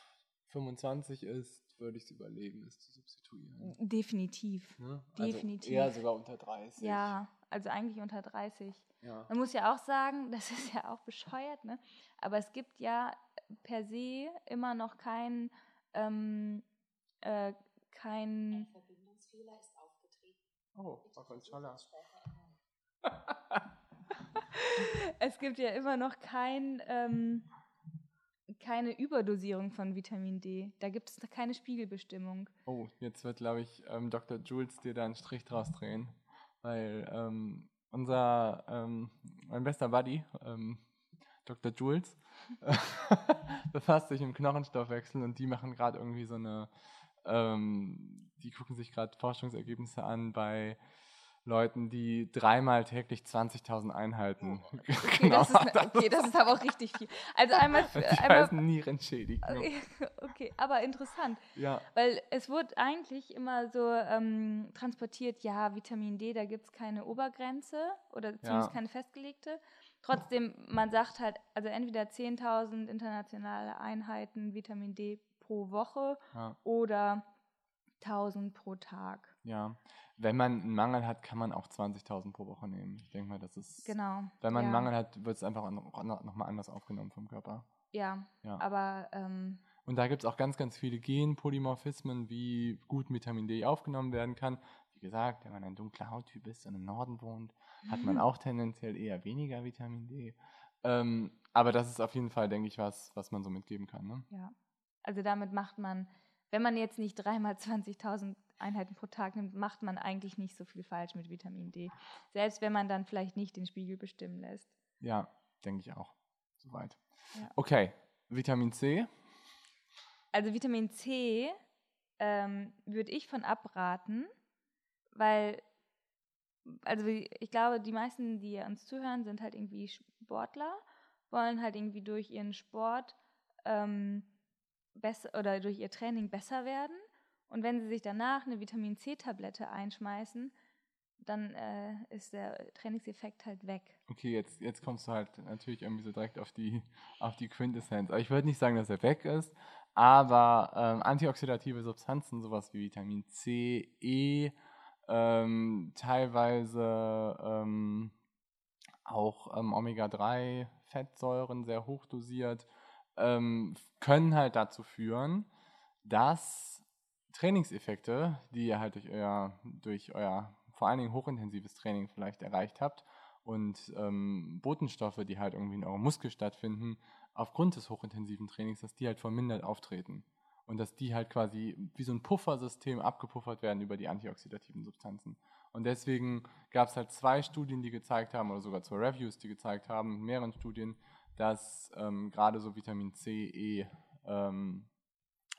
25 ist, würde ich es überlegen, es zu substituieren. Definitiv. Ne? Also definitiv. Eher sogar unter 30. Ja, also eigentlich unter 30. ja. Man muss ja auch sagen, *laughs* das ist ja auch bescheuert, ne? Aber es gibt ja per se immer noch kein, ähm, äh, kein, Verbindungsfehler ist aufgetreten. Oh, von versuchen Schaller. Es gibt ja immer noch kein, ähm, keine Überdosierung von Vitamin D. Da gibt es keine Spiegelbestimmung. Oh, jetzt wird, glaube ich, ähm, Dr. Jules dir da einen Strich draus drehen. Weil ähm, unser, ähm, mein bester Buddy, ähm, Dr. Jules, *laughs* befasst sich im Knochenstoffwechsel und die machen gerade irgendwie so eine, ähm, die gucken sich gerade Forschungsergebnisse an bei Leuten, die dreimal täglich 20.000 Einheiten *laughs* Okay, das ist, okay, das ist aber auch richtig viel. Also einmal, *laughs* Die einmal Nierenschädigung. *laughs* okay, aber interessant. Ja, Weil es wurde eigentlich immer so ähm, transportiert, ja, Vitamin D, da gibt es keine Obergrenze oder zumindest Ja. keine festgelegte. Trotzdem, man sagt halt, also entweder 10.000 internationale Einheiten Vitamin D pro Woche ja, oder 1.000 pro Tag. ja. Wenn man einen Mangel hat, kann man auch 20.000 pro Woche nehmen. Ich denke mal, das ist. Genau. Wenn man ja. einen Mangel hat, wird es einfach noch, noch mal anders aufgenommen vom Körper. Ja, Ja. aber ähm, Und da gibt es auch ganz, ganz viele Genpolymorphismen, wie gut Vitamin D aufgenommen werden kann. Wie gesagt, wenn man ein dunkler Hauttyp ist und im Norden wohnt, hat man *laughs* auch tendenziell eher weniger Vitamin D. Ähm, aber das ist auf jeden Fall, denke ich, was, was man so mitgeben kann. Ne? ja. Also damit macht man, wenn man jetzt nicht dreimal 20.000 Einheiten pro Tag nimmt, macht man eigentlich nicht so viel falsch mit Vitamin D. Selbst wenn man dann vielleicht nicht den Spiegel bestimmen lässt. Ja, denke ich auch. Soweit. Ja. Okay, Vitamin C. Also Vitamin C ähm, würde ich von abraten, weil, also ich glaube, die meisten, die uns zuhören, sind halt irgendwie Sportler, wollen halt irgendwie durch ihren Sport ähm, besser oder durch ihr Training besser werden. Und wenn sie sich danach eine Vitamin C-Tablette einschmeißen, dann äh, ist der Trainingseffekt halt weg. Okay, jetzt, jetzt kommst du halt natürlich irgendwie so direkt auf die, auf die Quintessenz. Aber ich würde nicht sagen, dass er weg ist, aber ähm, antioxidative Substanzen, sowas wie Vitamin C, E, ähm, teilweise ähm, auch ähm, Omega-3-Fettsäuren sehr hoch dosiert, ähm, können halt dazu führen, dass Trainingseffekte, die ihr halt durch euer, durch euer vor allen Dingen hochintensives Training vielleicht erreicht habt und ähm, Botenstoffe, die halt irgendwie in eurem Muskel stattfinden, aufgrund des hochintensiven Trainings, dass die halt vermindert auftreten. Und dass die halt quasi wie so ein Puffersystem abgepuffert werden über die antioxidativen Substanzen. Und deswegen gab es halt zwei Studien, die gezeigt haben, oder sogar zwei Reviews, die gezeigt haben, mehreren Studien, dass ähm, gerade so Vitamin C, E ähm,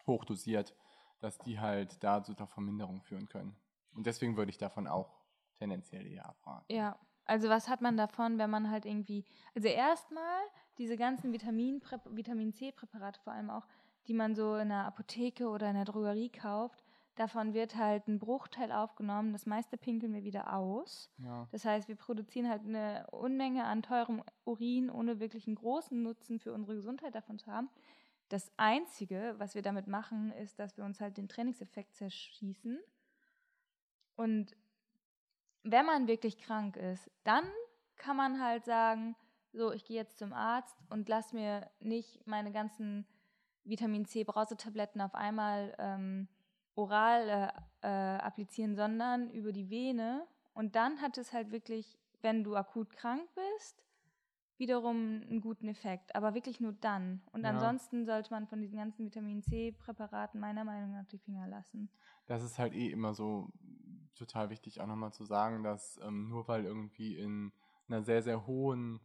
hochdosiert, dass die halt da zu der Verminderung führen können. Und deswegen würde ich davon auch tendenziell eher abraten. Ja, also was hat man davon, wenn man halt irgendwie, also erstmal diese ganzen Vitamin, Vitamin C-Präparate vor allem auch, die man so in der Apotheke oder in der Drogerie kauft, davon wird halt ein Bruchteil aufgenommen, das meiste pinkeln wir wieder aus. Ja. Das heißt, wir produzieren halt eine Unmenge an teurem Urin, ohne wirklich einen großen Nutzen für unsere Gesundheit davon zu haben. Das Einzige, was wir damit machen, ist, dass wir uns halt den Trainingseffekt zerschießen. Und wenn man wirklich krank ist, dann kann man halt sagen, so, ich gehe jetzt zum Arzt und lass mir nicht meine ganzen Vitamin C Brausetabletten auf einmal ähm, oral äh, äh, applizieren, sondern über die Vene. Und dann hat es halt wirklich, wenn du akut krank bist, wiederum einen guten Effekt. Aber wirklich nur dann. Und Ja. ansonsten sollte man von diesen ganzen Vitamin C-Präparaten meiner Meinung nach die Finger lassen. Das ist halt eh immer so total wichtig, auch nochmal zu sagen, dass ähm, nur weil irgendwie in einer sehr, sehr hohen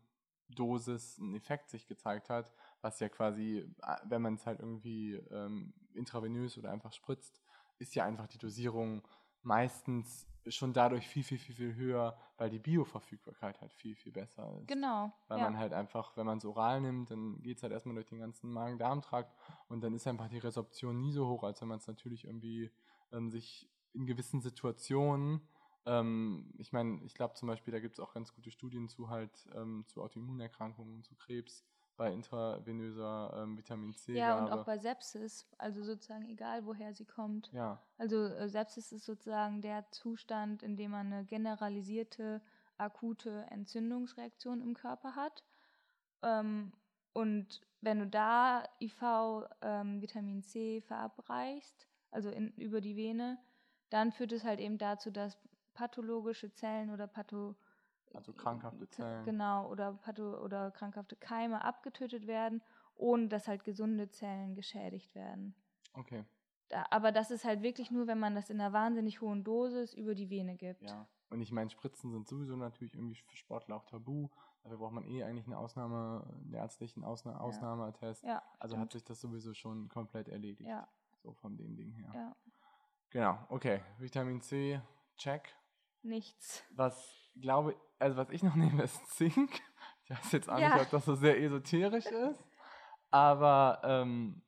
Dosis ein Effekt sich gezeigt hat, was ja quasi, äh, wenn man es halt irgendwie ähm, intravenös oder einfach spritzt, ist ja einfach die Dosierung meistens schon dadurch viel, viel, viel, viel höher, weil die Bioverfügbarkeit halt viel, viel besser ist. Genau. Weil ja. man halt einfach, wenn man es oral nimmt, dann geht es halt erstmal durch den ganzen Magen-Darm-Trakt und dann ist einfach die Resorption nie so hoch, als wenn man es natürlich irgendwie ähm, sich in gewissen Situationen, ähm, ich meine, ich glaube zum Beispiel, da gibt es auch ganz gute Studien zu halt ähm, zu Autoimmunerkrankungen, zu Krebs, bei intravenöser ähm, Vitamin C-Gabe. ja, und auch bei Sepsis, also sozusagen egal, woher sie kommt. ja, Also äh, Sepsis ist sozusagen der Zustand, in dem man eine generalisierte, akute Entzündungsreaktion im Körper hat. Ähm, und wenn du da IV ähm, Vitamin C verabreichst, also in, über die Vene, dann führt es halt eben dazu, dass pathologische Zellen oder Patho also krankhafte Zellen. Genau, oder, patho oder krankhafte Keime abgetötet werden, ohne dass halt gesunde Zellen geschädigt werden. Okay, Da, aber das ist halt wirklich nur, wenn man das in einer wahnsinnig hohen Dosis über die Vene gibt. ja. Und ich meine, Spritzen sind sowieso natürlich irgendwie für Sportler auch tabu. Dafür braucht man eh eigentlich eine Ausnahme, einen ärztlichen Ausna Ausnahmeattest. Ja, Also stimmt. hat sich das sowieso schon komplett erledigt. Ja. So von dem Ding her. ja, Genau, okay. Vitamin C, check. nichts. Was glaube also was ich noch *laughs* nehme, ist Zink. Ich weiß jetzt auch Ja. nicht, ob das so sehr esoterisch ist. Aber ähm,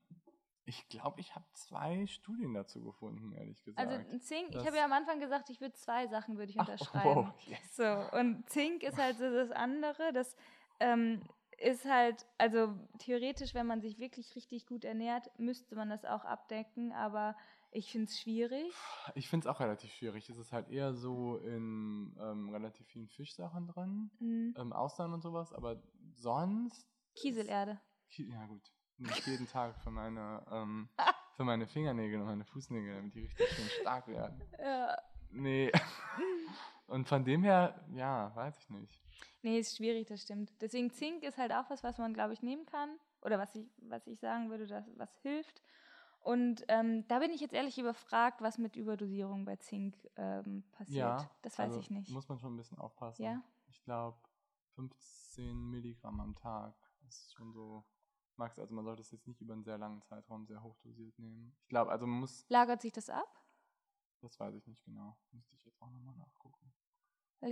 ich glaube, ich habe zwei Studien dazu gefunden, ehrlich gesagt. Also Zink, ich Das- habe ja am Anfang gesagt, ich würde zwei Sachen würde ich Ach, unterschreiben. wow, yes. So, und Zink ist halt so das andere, das ähm, ist halt, also theoretisch, wenn man sich wirklich richtig gut ernährt, müsste man das auch abdecken, aber ich finde es schwierig. Ich finde es auch relativ schwierig. Es ist halt eher so in ähm, relativ vielen Fischsachen drin, Mhm. ähm, Austern und sowas, aber sonst. Kieselerde. Ki- Ja, gut. Nicht jeden *laughs* Tag für meine, ähm, *laughs* für meine Fingernägel und meine Fußnägel, damit die richtig schön stark werden. Ja. Nee. *laughs* Und von dem her, ja, weiß ich nicht. Nee, ist schwierig, das stimmt. Deswegen Zink ist halt auch was, was man, glaube ich, nehmen kann. oder was ich, was ich sagen würde, dass, was hilft. Und ähm, da bin ich jetzt ehrlich überfragt, was mit Überdosierung bei Zink ähm, passiert. Ja, das weiß also ich nicht. Muss man schon ein bisschen aufpassen. Ja? Ich glaube, 15 Milligramm am Tag ist schon so Max. Also man sollte es jetzt nicht über einen sehr langen Zeitraum sehr hoch dosiert nehmen. Ich glaube, also man muss, Lagert sich das ab? das weiß ich nicht genau. Müsste ich jetzt auch nochmal nachgucken.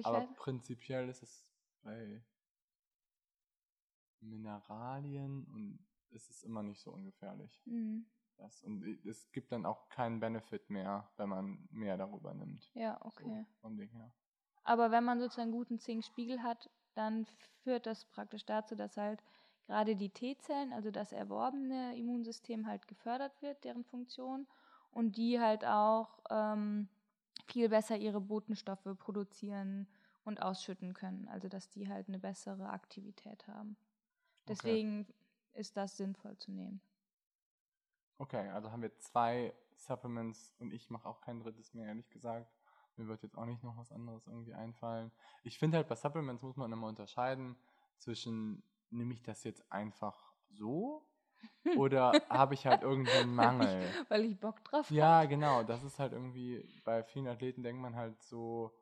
Aber weiß, prinzipiell ist es bei Mineralien und es ist immer nicht so ungefährlich. Mhm. Das. Und es gibt dann auch keinen Benefit mehr, wenn man mehr darüber nimmt. Ja, So, okay. vom Ding her. Aber wenn man sozusagen einen guten Zinkspiegel hat, dann führt das praktisch dazu, dass halt gerade die T-Zellen, also das erworbene Immunsystem halt gefördert wird, deren Funktion, und die halt auch ähm, viel besser ihre Botenstoffe produzieren und ausschütten können. Also dass die halt eine bessere Aktivität haben. Deswegen ist das sinnvoll zu nehmen. Okay, also haben wir zwei Supplements und ich mache auch kein drittes mehr, ehrlich gesagt. Mir wird jetzt auch nicht noch was anderes irgendwie einfallen. Ich finde halt bei Supplements muss man immer unterscheiden zwischen, nehme ich das jetzt einfach so *laughs* oder habe ich halt irgendeinen Mangel? Weil ich Bock drauf Ja, genau. Das ist halt irgendwie, bei vielen Athleten denkt man halt so,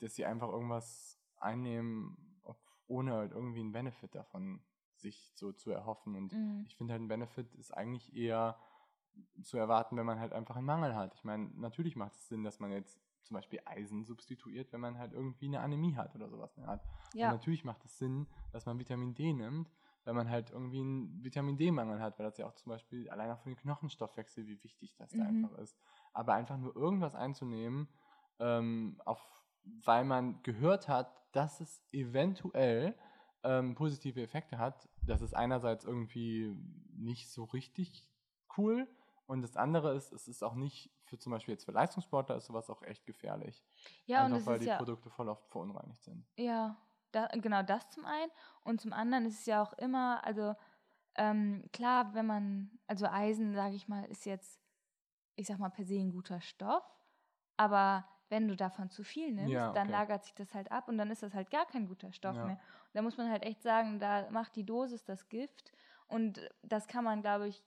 dass sie einfach irgendwas einnehmen, ob, ohne halt irgendwie einen Benefit davon sich so zu erhoffen. Und Mhm. ich finde halt, ein Benefit ist eigentlich eher zu erwarten, wenn man halt einfach einen Mangel hat. Ich meine, natürlich macht es Sinn, dass man jetzt zum Beispiel Eisen substituiert, wenn man halt irgendwie eine Anämie hat oder sowas der Art. Und Ja, natürlich macht es Sinn, dass man Vitamin D nimmt, wenn man halt irgendwie einen Vitamin D-Mangel hat, weil das ja auch zum Beispiel allein auch für den Knochenstoffwechsel, wie wichtig das da Mhm. einfach ist. Aber einfach nur irgendwas einzunehmen, ähm, auf, weil man gehört hat, dass es eventuell ähm, positive Effekte hat, das ist einerseits irgendwie nicht so richtig cool und das andere ist, es ist auch nicht für zum Beispiel jetzt für Leistungssportler ist sowas auch echt gefährlich. ja und einfach es weil die ja Produkte voll oft verunreinigt sind. Ja, da, genau das zum einen. Und zum anderen ist es ja auch immer, also ähm, klar, wenn man, also Eisen, sage ich mal, ist jetzt, ich sag mal, per se ein guter Stoff, aber wenn du davon zu viel nimmst, Ja, dann okay. lagert sich das halt ab und dann ist das halt gar kein guter Stoff Ja. mehr. Und da muss man halt echt sagen, da macht die Dosis das Gift und das kann man, glaube ich,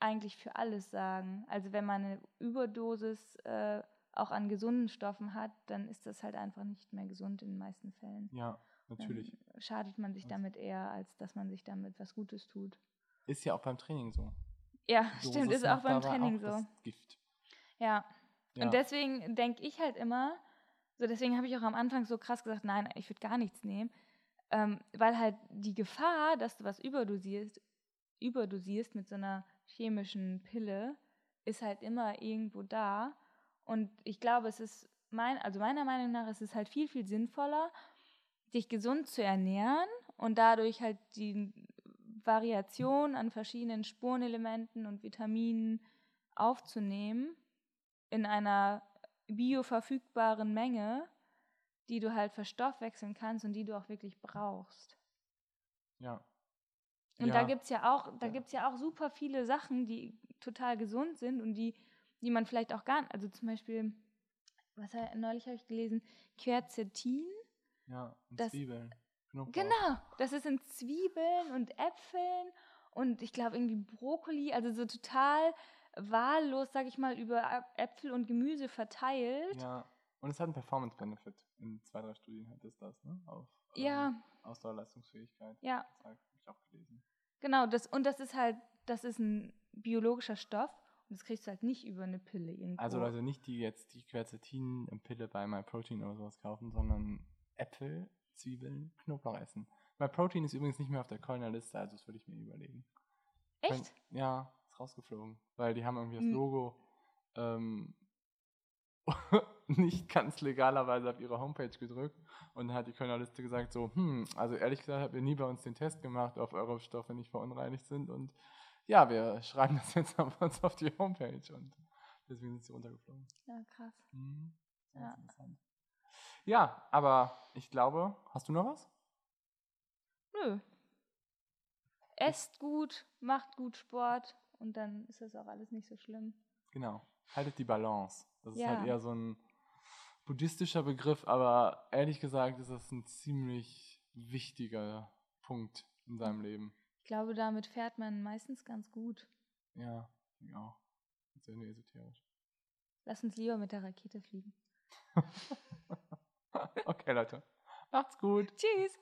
eigentlich für alles sagen. Also wenn man eine Überdosis äh, auch an gesunden Stoffen hat, dann ist das halt einfach nicht mehr gesund in den meisten Fällen. Ja, natürlich. Dann schadet man sich damit eher, als dass man sich damit was Gutes tut. Ist ja auch beim Training so. Ja, stimmt, ist auch beim Training auch so. Das Gift. Ja. Ja. Und deswegen denke ich halt immer, so deswegen habe ich auch am Anfang so krass gesagt, nein, ich würde gar nichts nehmen, ähm, weil halt die Gefahr, dass du was überdosierst, überdosierst mit so einer chemischen Pille, ist halt immer irgendwo da. Und ich glaube, es ist mein, also meiner Meinung nach ist es halt viel, viel sinnvoller, dich gesund zu ernähren und dadurch halt die Variation an verschiedenen Spurenelementen und Vitaminen aufzunehmen in einer bioverfügbaren Menge, die du halt verstoffwechseln kannst und die du auch wirklich brauchst. Ja. Und ja. da gibt es ja auch, da Ja. gibt's ja auch super viele Sachen, die total gesund sind und die, die man vielleicht auch gar nicht, also zum Beispiel, was neulich habe ich gelesen, Quercetin. Ja, und das- Zwiebeln. Knoblauch. Genau, das ist in Zwiebeln und Äpfeln und ich glaube irgendwie Brokkoli, also so total wahllos, sag ich mal, über Äpfel und Gemüse verteilt. Ja. Und es hat einen Performance-Benefit. In zwei, drei Studien hat es das, ne? Auf Ja, ähm, Ausdauerleistungsfähigkeit. ja, Das habe ich auch gelesen. genau. Das, und das ist halt, das ist ein biologischer Stoff und das kriegst du halt nicht über eine Pille irgendwo. Also Leute, nicht die jetzt die Quercetin-Pille bei MyProtein oder sowas kaufen, sondern Äpfel, Zwiebeln, Knoblauch essen. MyProtein ist übrigens nicht mehr auf der Kölner Liste, also das würde ich mir überlegen. Echt? Ja, ist rausgeflogen. Weil die haben irgendwie das Hm. Logo ähm, *laughs* nicht ganz legalerweise auf ihre Homepage gedrückt. Und dann hat die Kölner Liste gesagt so, hm, also ehrlich gesagt habt ihr nie bei uns den Test gemacht, ob eure Stoffe nicht verunreinigt sind. Und ja, wir schreiben das jetzt auf uns auf die Homepage. Und deswegen sind sie runtergeflogen. Ja, krass. Mhm. Ja. Ja, aber ich glaube, hast du noch was? Nö. Esst gut, macht gut Sport und dann ist das auch alles nicht so schlimm. Genau. Haltet die Balance. Das ist Ja. halt eher so ein buddhistischer Begriff, aber ehrlich gesagt ist das ein ziemlich wichtiger Punkt in seinem Leben. Ich glaube, damit fährt man meistens ganz gut. Ja, ich auch. Sehr esoterisch. Lass uns lieber mit der Rakete fliegen. *laughs* okay, Leute. Macht's gut. Tschüss.